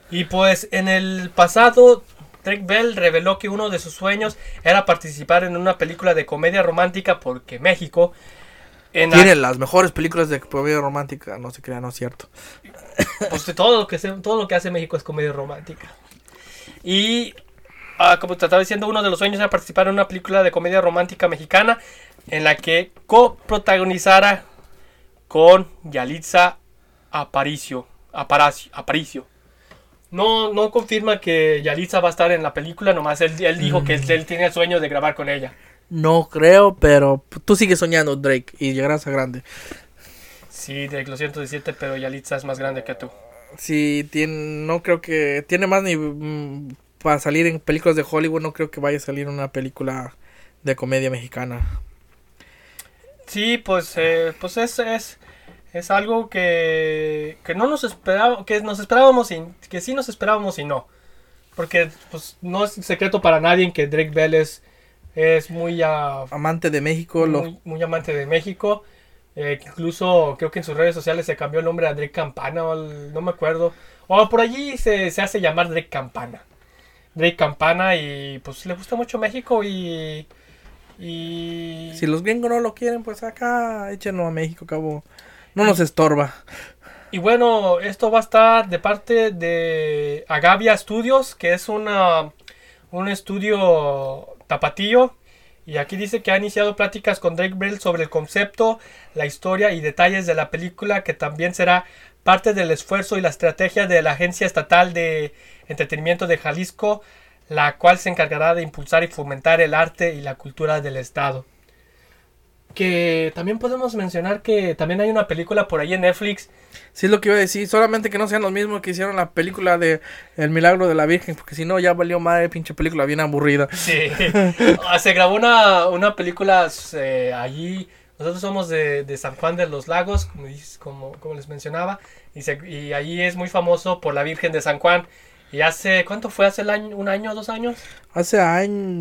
Y pues en el pasado, Drake Bell reveló que uno de sus sueños era participar en una película de comedia romántica porque México... En Tiene las mejores películas de comedia romántica, no se crea, no es cierto. pues todo lo que se- todo lo que hace México es comedia romántica. Y ah, como te estaba diciendo, uno de los sueños era participar en una película de comedia romántica mexicana en la que coprotagonizara con Yalitza Aparicio. Aparacio, Aparicio. No, no confirma que Yalitza va a estar en la película, nomás él, él dijo que él tiene el sueño de grabar con ella. No creo, pero tú sigues soñando, Drake, y llegarás a grande. Sí, Drake, lo siento decirte, pero Yalitza es más grande que tú. Sí, tiene, no creo que tiene más ni mm, para salir en películas de Hollywood, no creo que vaya a salir una película de comedia mexicana. Sí, pues, eh, pues es, es, es algo que, que no nos esperábamos, que nos esperábamos y que sí nos esperábamos y no. Porque pues no es secreto para nadie que Drake Bell es, es muy, ah, Amante de México, lo, muy, amante de México. Eh, incluso creo que en sus redes sociales se cambió el nombre a Drake Campana, o al- no me acuerdo. O por allí se, se hace llamar Drake Campana. Drake Campana y pues le gusta mucho México y... y si los gringos no lo quieren, pues acá échenlo a México, cabo. No nos estorba. Y bueno, esto va a estar de parte de Agavia Studios, que es una, un estudio tapatillo. Y aquí dice que ha iniciado pláticas con Drake Bell sobre el concepto, la historia y detalles de la película, que también será parte del esfuerzo y la estrategia de la Agencia Estatal de Entretenimiento de Jalisco, la cual se encargará de impulsar y fomentar el arte y la cultura del Estado. Que también podemos mencionar que también hay una película por ahí en Netflix Sí es lo que iba a decir, solamente que no sean los mismos que hicieron la película de El Milagro de la Virgen, porque si no ya valió madre pinche película bien aburrida. Sí, <laughs> Ah, se grabó una, una película eh, allí. Nosotros somos de, de San Juan de los Lagos, como, dices- como, como les mencionaba, y, se- y allí es muy famoso por la Virgen de San Juan. Y hace, ¿cuánto fue? ¿Hace el año, un año, dos años? Hace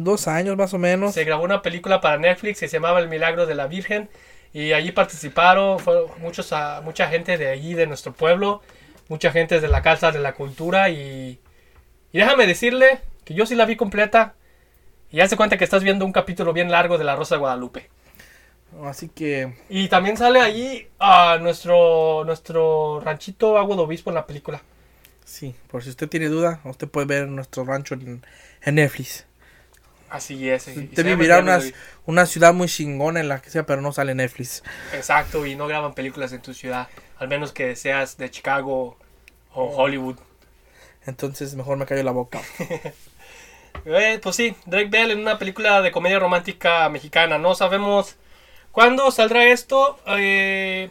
dos años más o menos. Se grabó una película para Netflix que se llamaba El Milagro de la Virgen. Y allí participaron fueron muchos, ah, mucha gente de allí, de nuestro pueblo, mucha gente de la Casa de la Cultura. Y, y déjame decirle que yo sí la vi completa. Y hace cuenta que estás viendo un capítulo bien largo de La Rosa de Guadalupe. Así que Y también sale allí a nuestro, nuestro ranchito Agua de Obispo en la película. Sí, por si usted tiene duda, usted puede ver nuestro rancho en, en Netflix. Así es. y- Usted vivirá unas, una ciudad muy chingona en la que sea, pero no sale Netflix. Exacto, y no graban películas en tu ciudad, al menos que seas de Chicago o Hollywood. Entonces mejor me callo la boca. <laughs> Eh, pues sí, Drake Bell en una película de comedia romántica mexicana. No sabemos cuándo saldrá esto. eh,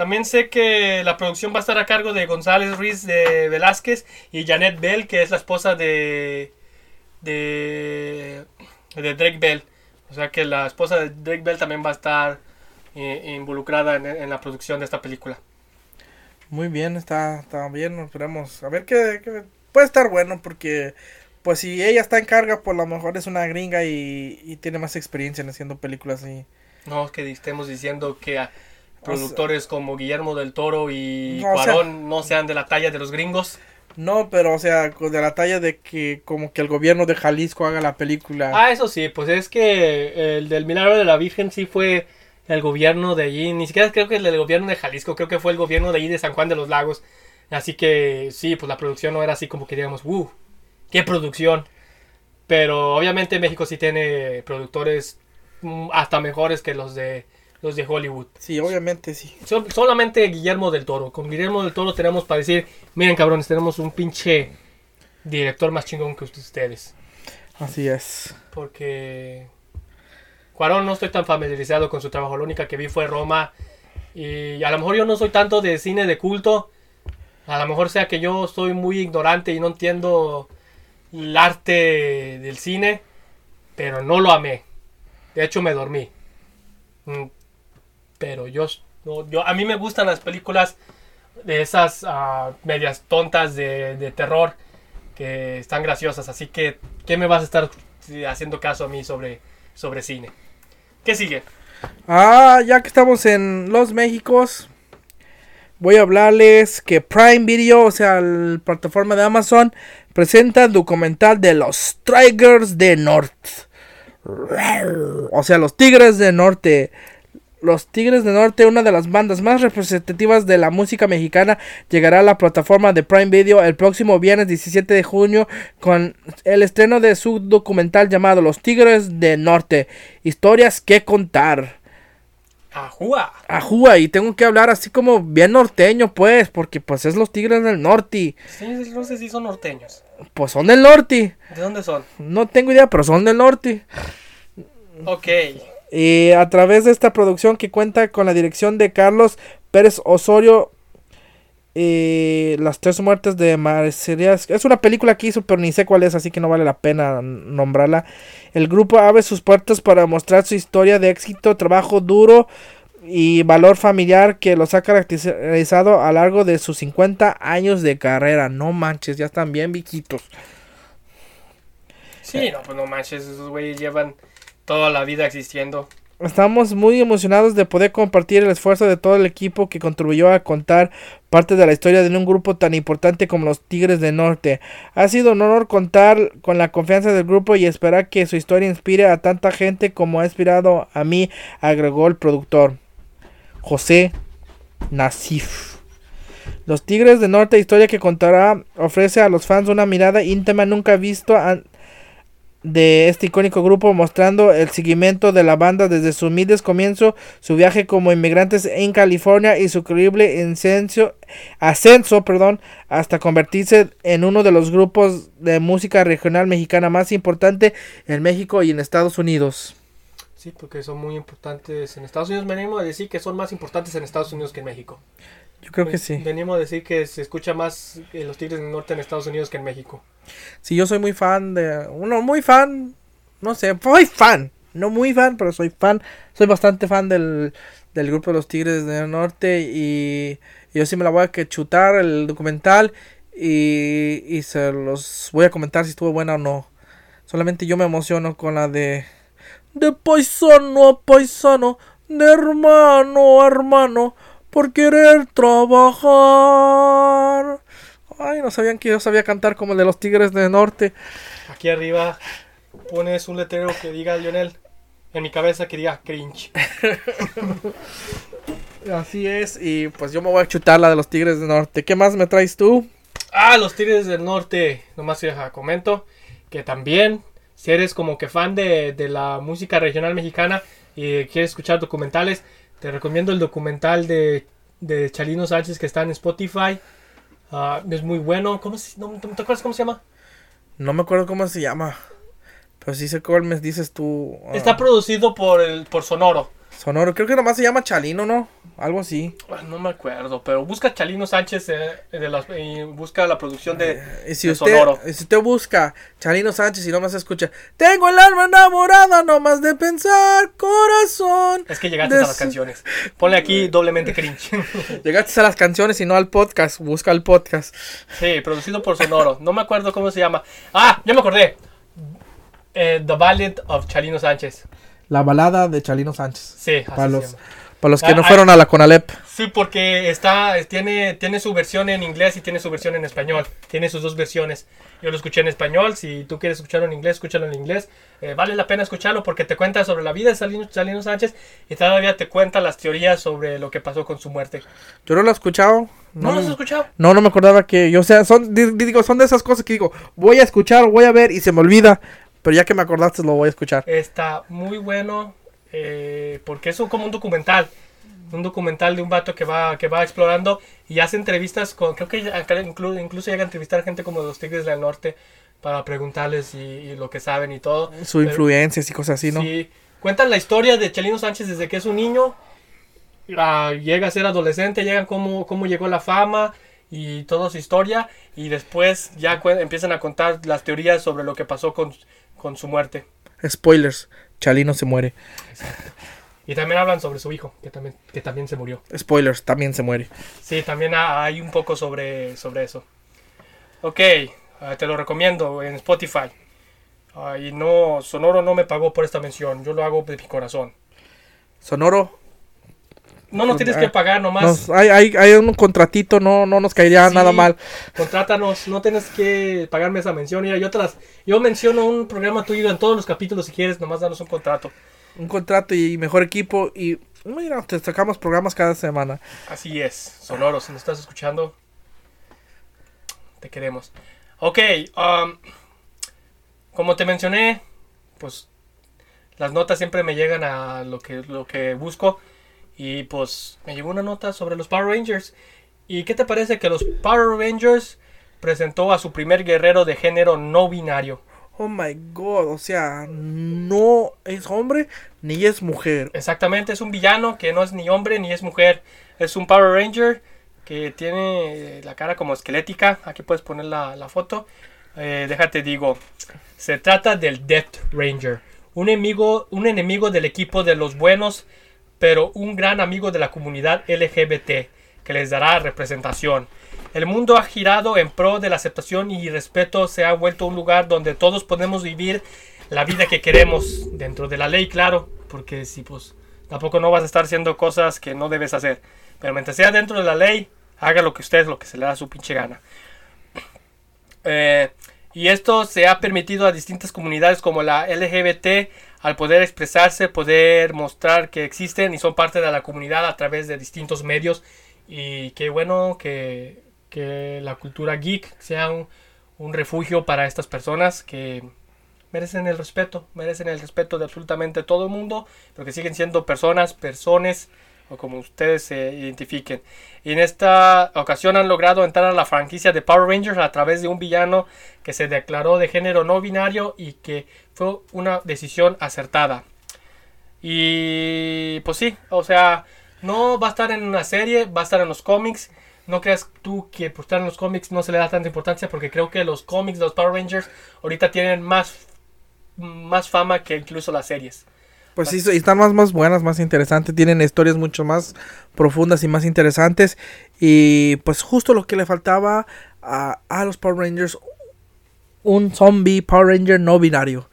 también sé que la producción va a estar a cargo de González Ruiz de Velázquez y Janet Bell, que es la esposa de, de, de Drake Bell. O sea que la esposa de Drake Bell también va a estar eh, involucrada en, en la producción de esta película. Muy bien, está, está bien, esperemos. A ver qué, qué- puede estar bueno porque pues si ella está en carga, pues a lo mejor es una gringa y, y tiene más experiencia en haciendo películas así. No que estemos diciendo que a productores como Guillermo del Toro y No, o sea- Cuarón no sean de la talla de los gringos. No, pero o sea, de la talla de que como que el gobierno de Jalisco haga la película. Ah, eso sí, pues es que el del milagro de la Virgen sí fue el gobierno de allí, ni siquiera creo que el del gobierno de Jalisco, creo que fue el gobierno de allí de San Juan de los Lagos. Así que sí, pues la producción no era así como que digamos, ¡uh! ¡Qué producción! Pero obviamente México sí tiene productores mm, hasta mejores que los de los de Hollywood. Sí, obviamente sí. Sol- solamente Guillermo del Toro. Con Guillermo del Toro tenemos para decir, miren cabrones, tenemos un pinche director más chingón que ustedes. Así es. Porque Cuarón no estoy tan familiarizado con su trabajo. La única que vi fue Roma. Y a lo mejor yo no soy tanto de cine de culto. A lo mejor sea que yo soy muy ignorante y no entiendo el arte del cine. Pero no lo amé. De hecho me dormí. Pero yo, yo a mí me gustan las películas de esas ah, medias tontas de, de terror que están graciosas. Así que, ¿qué me vas a estar haciendo caso a mí sobre, sobre cine? ¿Qué sigue? Ah, ya que estamos en Los Méxicos, voy a hablarles que Prime Video, o sea, la plataforma de Amazon, presenta el documental de los Tigers de Norte. O sea, los Tigres de Norte. Los Tigres de Norte, una de las bandas más representativas de la música mexicana, llegará a la plataforma de Prime Video el próximo viernes 17 de junio con el estreno de su documental llamado Los Tigres de Norte, historias que contar. ¡Ajúa! Ajúa, y tengo que hablar así como bien norteño, pues, porque pues es los Tigres del Norte. Sí, no sé si son norteños. Pues son del norte. ¿De dónde son? No tengo idea, pero son del norte. Ok. Y a través de esta producción que cuenta con la dirección de Carlos Pérez Osorio, y Las Tres Muertes de Marcelias. Es una película que hizo, pero ni sé cuál es, así que no vale la pena nombrarla. El grupo abre sus puertas para mostrar su historia de éxito, trabajo duro y valor familiar que los ha caracterizado a lo largo de sus 50 años de carrera. No manches, ya están bien viejitos. Sí, no, pues no manches, esos güeyes llevan toda la vida existiendo. Estamos muy emocionados de poder compartir el esfuerzo de todo el equipo que contribuyó a contar parte de la historia de un grupo tan importante como los Tigres del Norte. Ha sido un honor contar con la confianza del grupo y esperar que su historia inspire a tanta gente como ha inspirado a mí, agregó el productor José Nasif. Los Tigres del Norte, historia que contará, ofrece a los fans una mirada íntima nunca visto de este icónico grupo mostrando el seguimiento de la banda desde su humildes comienzo, su viaje como inmigrantes en California y su increíble ascenso, ascenso hasta convertirse en uno de los grupos de música regional mexicana más importante en México y en Estados Unidos. Sí, porque son muy importantes en Estados Unidos. Venimos a decir que son más importantes en Estados Unidos que en México. Yo creo que sí. Venimos a decir que se escucha más eh, los Tigres del Norte en Estados Unidos que en México. Sí, yo soy muy fan de... Uno muy fan, no sé, soy fan. No muy fan, pero soy fan. Soy bastante fan del, del grupo de los Tigres del Norte y, y yo sí me la voy a que chutar el documental y, y se los voy a comentar si estuvo buena o no. Solamente yo me emociono con la de... De paisano a paisano, de hermano a hermano, por querer trabajar. Ay, no sabían que yo sabía cantar como el de los Tigres del Norte. Aquí arriba pones un letrero que diga Lionel. En mi cabeza que diga cringe. <laughs> Así es, y pues yo me voy a chutar la de los Tigres del Norte. ¿Qué más me traes tú? Ah, los Tigres del Norte. Nomás te comento que también, si eres como que fan de, de la música regional mexicana y quieres escuchar documentales, te recomiendo el documental de, de Chalino Sánchez que está en Spotify. Ah, es muy bueno. ¿Cómo se, no, ¿Te acuerdas cómo se llama? No me acuerdo cómo se llama. Pero sí sé cuál me dices tú. ah, Está producido por, el, por Sonoro. Sonoro, creo que nomás se llama Chalino, ¿no? Algo así. Ah, No me acuerdo, pero busca Chalino Sánchez eh, de las- y busca la producción de, Y si de usted, Sonoro. y si usted busca Chalino Sánchez y nomás escucha, tengo el alma enamorada nomás de pensar, corazón. Es que llegaste a las canciones. Ponle aquí <laughs> doblemente cringe. Llegaste a las canciones y no al podcast, busca el podcast. sí, producido por Sonoro. No me acuerdo cómo se llama. Ah, ya me acordé. Eh, The Ballad of Chalino Sánchez. La balada de Chalino Sánchez. Sí, así Para los, para los que Ah, no ah. fueron a la Conalep. Sí, porque está, tiene, tiene su versión en inglés y tiene su versión en español. Tiene sus dos versiones. Yo lo escuché en español. Si tú quieres escucharlo en inglés, escúchalo en inglés. Eh, vale la pena escucharlo porque te cuenta sobre la vida de Salino, Salino Sánchez y todavía te cuenta las teorías sobre lo que pasó con su muerte. Yo no lo he escuchado. ¿No, No, lo has escuchado? no, no me acordaba que yo, o sea, son, di- digo, son de esas cosas que digo, voy a escuchar, voy a ver y se me olvida. Pero ya que me acordaste, lo voy a escuchar. Está muy bueno eh, porque es un- como un documental. Un documental de un vato que va, que va explorando y hace entrevistas con. Creo que ya- inclu- incluso llega a entrevistar gente como los Tigres del Norte para preguntarles y, y lo que saben y todo. Su influencias y cosas así, ¿no? Sí. Cuentan la historia de Chelino Sánchez desde que es un niño. ah, llega a ser adolescente, llegan cómo, cómo llegó la fama y toda su historia. Y después ya empiezan a contar las teorías sobre lo que pasó con, con su muerte. Spoilers, Chalino se muere. Y también hablan sobre su hijo, que también, que también se murió. Spoilers, también se muere. Sí, también ha- hay un poco sobre, sobre eso. Ok, ah, te lo recomiendo en Spotify. Ah, y no, Sonoro no me pagó por esta mención, yo lo hago de mi corazón. Sonoro, No nos tienes que pagar nomás. nos- hay, hay, hay un contratito, no, no nos caería Sí, nada mal. Contrátanos, no tienes que pagarme esa mención. Mira, yo, te las- yo menciono un programa tuyo en todos los capítulos si quieres, nomás danos un contrato. Un contrato y mejor equipo y mira, te sacamos programas cada semana. Así es, Sonoro, si nos estás escuchando, te queremos. Ok, um, como te mencioné, pues las notas siempre me llegan a lo que, lo que busco. Y pues me llegó una nota sobre los Power Rangers. ¿Y qué te parece que los Power Rangers presentó a su primer guerrero de género no binario? Oh my god, o sea, no es hombre ni es mujer. Exactamente, es un villano que no es ni hombre ni es mujer. Es un Power Ranger que tiene la cara como esquelética. Aquí puedes poner la, la foto. Eh, déjate digo. Se trata del Death Ranger. Un enemigo, un enemigo del equipo de los buenos, pero un gran amigo de la comunidad LGBT que les dará representación. El mundo ha girado en pro de la aceptación y respeto. Se ha vuelto un lugar donde todos podemos vivir la vida que queremos dentro de la ley, claro, porque si pues tampoco no vas a estar haciendo cosas que no debes hacer. Pero mientras sea dentro de la ley, haga lo que usted, lo que se le da su pinche gana. Eh, y esto se ha permitido a distintas comunidades como la LGBT al poder expresarse, poder mostrar que existen y son parte de la comunidad a través de distintos medios. Y qué bueno que, que la cultura geek sea un, refugio para estas personas que merecen el respeto, merecen el respeto de absolutamente todo el mundo, pero que siguen siendo personas, personas, o como ustedes se identifiquen. Y en esta ocasión han logrado entrar a la franquicia de Power Rangers a través de un villano que se declaró de género no binario y que fue una decisión acertada. Y pues sí, o sea, no va a estar en una serie, va a estar en los cómics. No creas tú que por estar en los cómics no se le da tanta importancia porque creo que los cómics de los Power Rangers ahorita tienen más, más fama que incluso las series. Pues sí, están más, más buenas, más interesantes, tienen historias mucho más profundas y más interesantes. Y pues justo lo que le faltaba a, a los Power Rangers, un zombie Power Ranger no binario.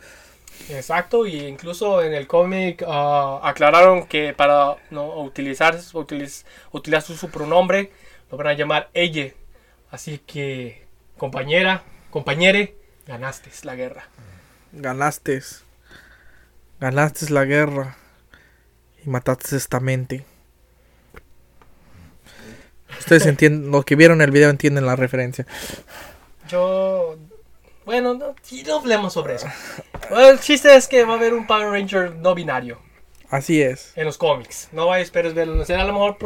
Exacto, y incluso en el cómic ah, aclararon que para no utilizar, utiliz- utilizar su, su pronombre lo van a llamar ella. Así que, compañera, compañere, ganaste la guerra. Ganaste. Ganaste la guerra. Y mataste esta mente. Ustedes <laughs> entienden, los que vieron el video entienden la referencia. Yo. Bueno, no, no hablemos sobre eso. El chiste es que va a haber un Power Ranger no binario Así es. en los cómics. No vayas esperes verlo. la serie. A lo mejor,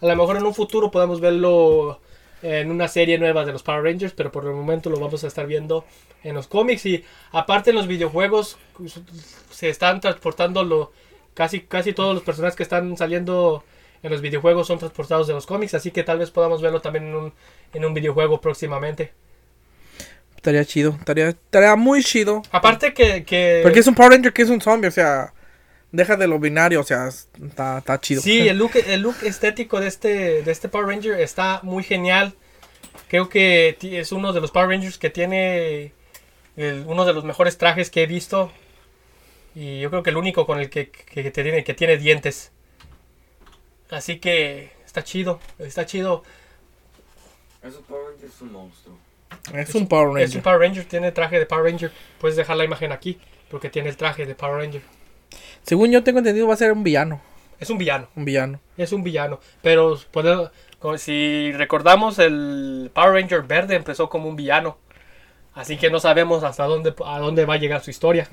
a lo mejor en un futuro podemos verlo en una serie nueva de los Power Rangers, pero por el momento lo vamos a estar viendo en los cómics. Y aparte en los videojuegos se están transportando lo- casi, casi todos los personajes que están saliendo en los videojuegos son transportados de los cómics, así que tal vez podamos verlo también en un, en un videojuego próximamente. Estaría chido, estaría, estaría muy chido. Aparte que... que Porque es un Power Ranger que es un zombie, o sea, deja de lo binario, o sea, está, está chido. Sí, el <laughs> look, el look estético de este, de este Power Ranger está muy genial. Creo que es uno de los Power Rangers que tiene el- uno de los mejores trajes que he visto. Y yo creo que el único con el que, que- que tiene, que tiene dientes. Así que está chido, está chido. Eso Power Ranger es un monstruo. es un Power Ranger. Es un Power Ranger, tiene traje de Power Ranger. Puedes dejar la imagen aquí porque tiene el traje de Power Ranger. Según yo tengo entendido, va a ser un villano. Es un villano. Un villano. Es un villano. Pero como si recordamos, el Power Ranger verde empezó como un villano. Así que no sabemos hasta dónde, a dónde va a llegar su historia.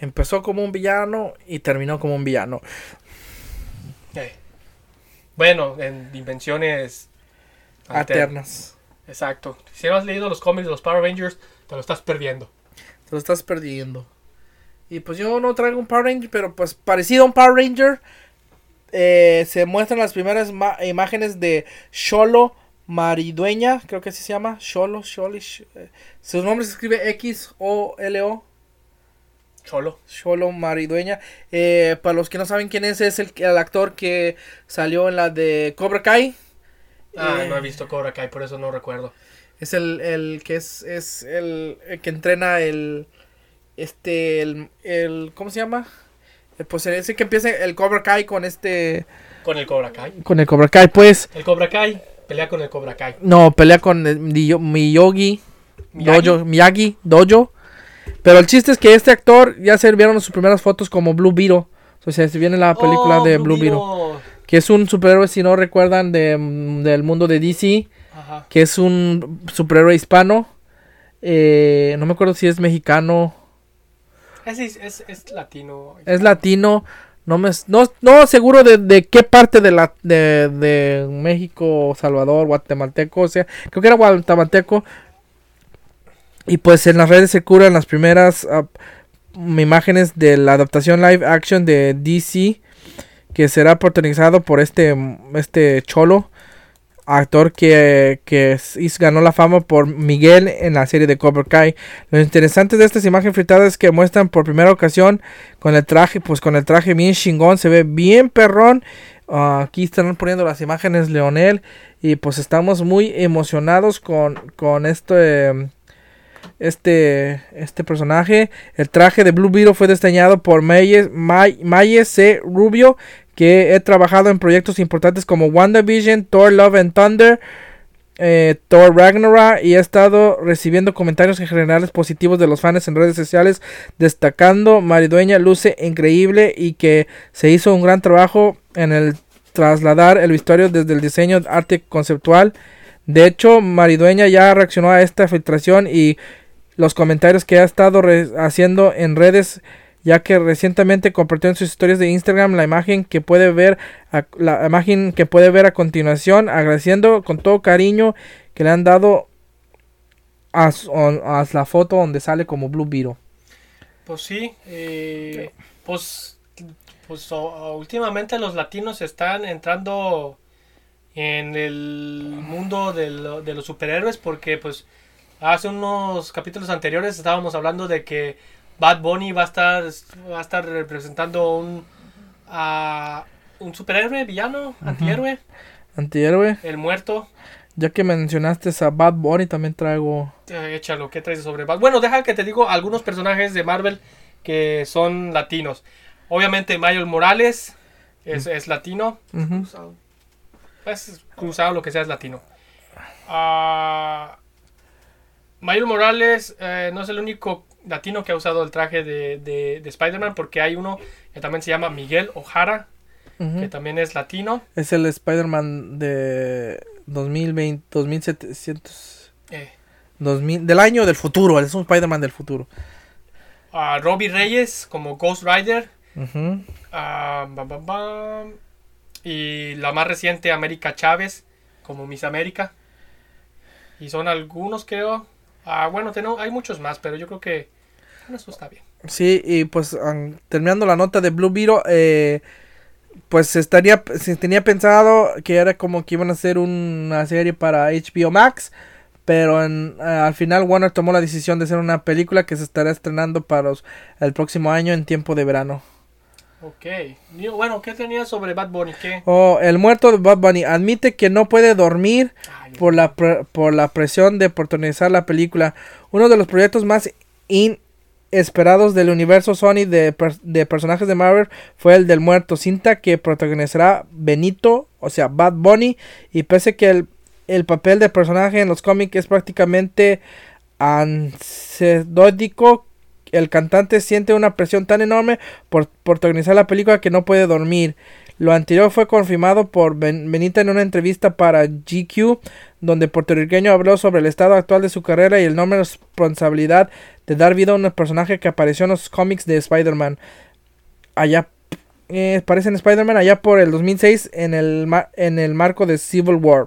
Empezó como un villano y terminó como un villano. Eh. Bueno, en dimensiones alternas. Alternas. Exacto. Si no has leído los cómics de los Power Rangers, te lo estás perdiendo. Te lo estás perdiendo. Y pues yo no traigo un Power Ranger, pero pues parecido a un Power Ranger. eh, se muestran las primeras imágenes de Sholo Maridueña, creo que así se llama. Sholo, Sholi. Sh- eh, su nombre se escribe X-O-L-O. Solo. Sholo Maridueña. Eh, para los que no saben quién es, es el, el actor que salió en la de Cobra Kai. Ah, Eh, no he visto Cobra Kai, por eso no recuerdo. Es el, el que es, es el, el que entrena el. Este. El, el- ¿Cómo se llama? Eh, Pues ese que empieza el Cobra Kai con este. Con el Cobra Kai. Con el Cobra Kai, pues. El Cobra Kai pelea con el Cobra Kai. No, pelea con el Miyo- Miyogi. Miyagi. Dojo. Miyagi. Dojo. Pero el chiste es que este actor ya se vieron sus primeras fotos como Blue Beetle. O sea, se viene la película Oh, de Blue Beetle. Que es un superhéroe, si no recuerdan, de, mm, del mundo de DC. Ajá. que es un superhéroe hispano. Eh, no me acuerdo si es mexicano, Es, es, es, latino. es latino. No me no, no seguro de, de qué parte de la de, de México, Salvador, guatemalteco, o sea, creo que era guatemalteco. Y pues en las redes se curan las primeras ah, imágenes de la adaptación live action de DC que será protagonizado por este este cholo actor que, que ganó la fama por Miguel en la serie de Cobra Kai. Lo interesante de estas imágenes fritadas es que muestran por primera ocasión con el traje, pues con el traje bien chingón, se ve bien perrón. Ah, aquí están poniendo las imágenes Leonel y pues estamos muy emocionados con, con este este este personaje. El traje de Blue Beetle fue diseñado por Maye, May- Maye C. Rubio, que he trabajado en proyectos importantes como WandaVision, Thor Love and Thunder, eh, Thor Ragnarok y he estado recibiendo comentarios en generales positivos de los fans en redes sociales, destacando Maridueña luce increíble y que se hizo un gran trabajo en el trasladar el vestuario desde el diseño arte conceptual. De hecho, Maridueña ya reaccionó a esta filtración y los comentarios que ha estado haciendo en redes, ya que recientemente compartió en sus historias de Instagram la imagen que puede ver a, la imagen que puede ver a continuación, agradeciendo con todo cariño que le han dado a, la foto donde sale como Blue Beetle. Pues sí, eh, pues, pues últimamente los latinos están entrando en el mundo de, de los superhéroes porque pues hace unos capítulos anteriores estábamos hablando de que Bad Bunny va a estar va a estar representando un a un superhéroe villano antihéroe Antihéroe, el muerto ya que mencionaste a Bad Bunny, también traigo. Eh, échalo, ¿qué traes sobre Bad? Bueno, deja que te digo algunos personajes de Marvel que son latinos. Obviamente Miles Morales es, es latino. Cruzado. Es cruzado, lo que sea es latino. Ah, Miles Morales eh, no es el único latino que ha usado el traje de, de- de Spider-Man porque hay uno que también se llama Miguel O'Hara, que también es latino. Es el Spider-Man de 2020, 2700, Eh, 2000, del año del futuro, es un Spider-Man del futuro. a Robbie Reyes como Ghost Rider. Ujú. Bam, bam, bam. Y la más reciente, América Chávez, como Miss América. Y son algunos, creo. Ah, bueno, tengo- hay muchos más, pero yo creo que eso está bien. Sí, y pues um, terminando la nota de Blue Beetle, eh, pues se estaría, se tenía pensado que era como que iban a hacer una serie para HBO Max, pero en, eh, al final Warner tomó la decisión de hacer una película que se estará estrenando para los- el próximo año en tiempo de verano. Ok. Bueno, ¿qué tenía sobre Bad Bunny? ¿Qué? Oh, el muerto de Bad Bunny admite que no puede dormir Ay, por la, pre- por la presión de protagonizar la película. Uno de los proyectos más inesperados del universo Sony de, de personajes de Marvel fue el del muerto, cinta que protagonizará Benito, o sea, Bad Bunny, y pese que el, el papel de personaje en los cómics es prácticamente anecdótico, el cantante siente una presión tan enorme por protagonizar la película que no puede dormir. Lo anterior fue confirmado por Ben- Benita en una entrevista para GQ, donde el puertorriqueño habló sobre el estado actual de su carrera y el enorme responsabilidad de dar vida a un personaje que apareció en los cómics de Spider-Man. Allá eh, aparece en Spider-Man allá por el 2006 en el, en el marco de Civil War.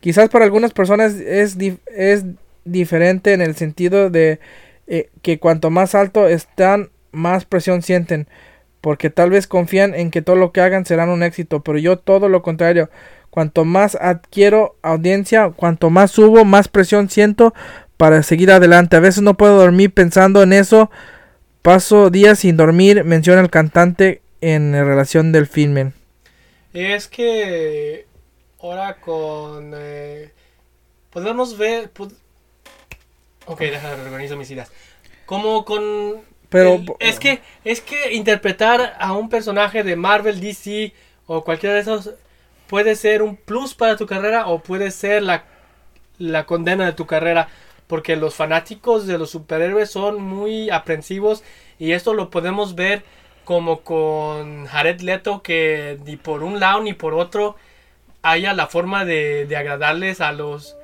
Quizás para algunas personas es, es diferente en el sentido de eh, que cuanto más alto están, más presión sienten porque tal vez confían en que todo lo que hagan será un éxito, pero yo todo lo contrario. Cuanto más adquiero audiencia, cuanto más subo, más presión siento para seguir adelante. A veces no puedo dormir pensando en eso. Paso días sin dormir, menciona el cantante en relación del filme. Es que ahora con... eh, podemos ver... pod- Ok, déjame organizo mis ideas. Como con... Pero el- es que es que interpretar a un personaje de Marvel, DC o cualquiera de esos puede ser un plus para tu carrera o puede ser la, la condena de tu carrera. Porque los fanáticos de los superhéroes son muy aprensivos y esto lo podemos ver como con Jared Leto que ni por un lado ni por otro haya la forma de, de agradarles a los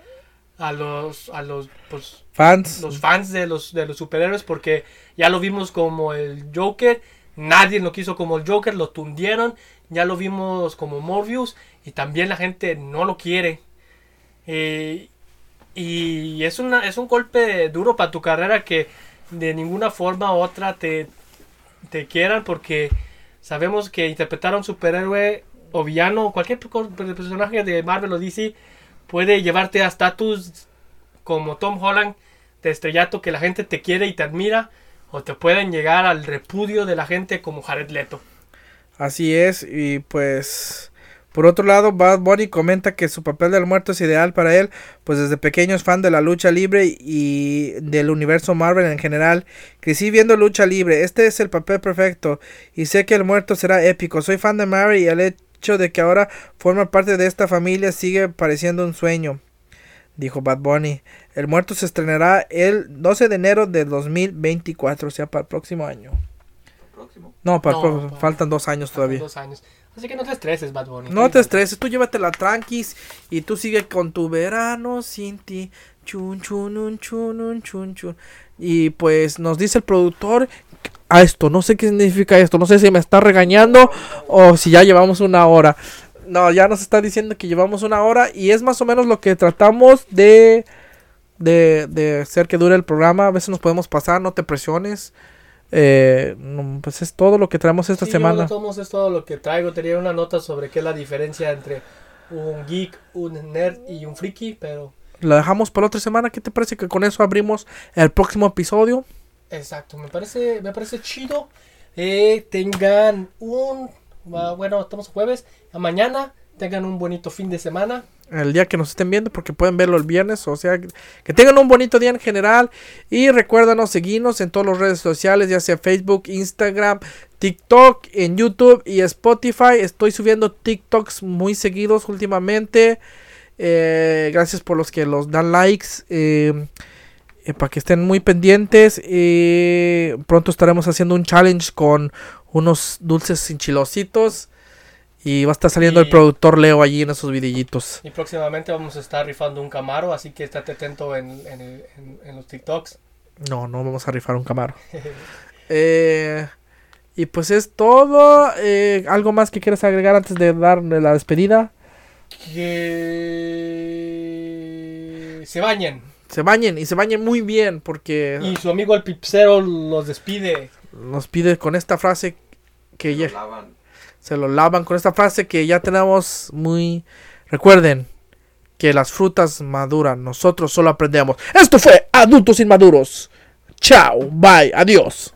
a los a los pues, fans, los fans de los de los superhéroes porque ya lo vimos como el Joker nadie lo quiso como el Joker lo tundieron ya lo vimos como Morbius y también la gente no lo quiere Eh, y es una es un golpe duro para tu carrera que de ninguna forma u otra te te quieran porque sabemos que interpretar a un superhéroe o villano o cualquier per- personaje de Marvel o DC puede llevarte a estatus como Tom Holland de estrellato que la gente te quiere y te admira o te pueden llegar al repudio de la gente como Jared Leto. Así es, y pues por otro lado, Bad Bunny comenta que su papel del muerto es ideal para él, pues desde pequeño es fan de la lucha libre y del universo Marvel en general. Crecí viendo lucha libre, este es el papel perfecto y sé que el muerto será épico. Soy fan de Marvel y el hecho de que ahora forma parte de esta familia sigue pareciendo un sueño. Dijo Bad Bunny. El muerto se estrenará el 12 de enero de 2024, o sea, para el próximo año. Próximo. No, para el próximo- faltan dos años todavía. Dos años. Así que no te estreses, Bad Bunny. No te estreses, tú llévatela tranquis y tú sigue con tu verano sin ti. Chun chun un chun un chun chun. Y pues nos dice el productor a esto, no sé qué significa esto, no sé si me está regañando o si ya llevamos una hora. No, ya nos está diciendo que llevamos una hora y es más o menos lo que tratamos de de, de hacer que dure el programa. A veces nos podemos pasar, no te presiones. Eh, pues es todo lo que traemos esta Sí, yo semana. todos modos es todo lo que traigo. Tenía una nota sobre qué es la diferencia entre un geek, un nerd y un friki, pero La dejamos para otra semana. ¿Qué te parece que con eso abrimos el próximo episodio? exacto, me parece, me parece chido. Eh, tengan un, ah, bueno, estamos jueves, a mañana tengan un bonito fin de semana. El día que nos estén viendo, porque pueden verlo el viernes. O sea, que- tengan un bonito día en general. Y recuérdanos seguirnos en todas las redes sociales, ya sea Facebook, Instagram, TikTok, en YouTube y Spotify. Estoy subiendo TikToks muy seguidos últimamente. Eh, gracias por los que los dan likes. eh, eh, para que estén muy pendientes. Y pronto estaremos haciendo un challenge con unos dulces enchilositos. Y va a estar saliendo el productor Leo allí en esos vidillitos. Y próximamente vamos a estar rifando un Camaro, así que estate atento en, en, el- en- en los TikToks. No, no vamos a rifar un Camaro. <laughs> Eh, y pues es todo. Eh, ¿Algo más que quieras agregar antes de darle la despedida? que se bañen. se bañen y se bañen muy bien porque Y su amigo el pipsero los despide. nos pide con esta frase que ya Lavan. Se lo lavan con esta frase que ya tenemos muy recuerden que las frutas maduran nosotros solo aprendemos. Esto fue adultos inmaduros. Chao bye adiós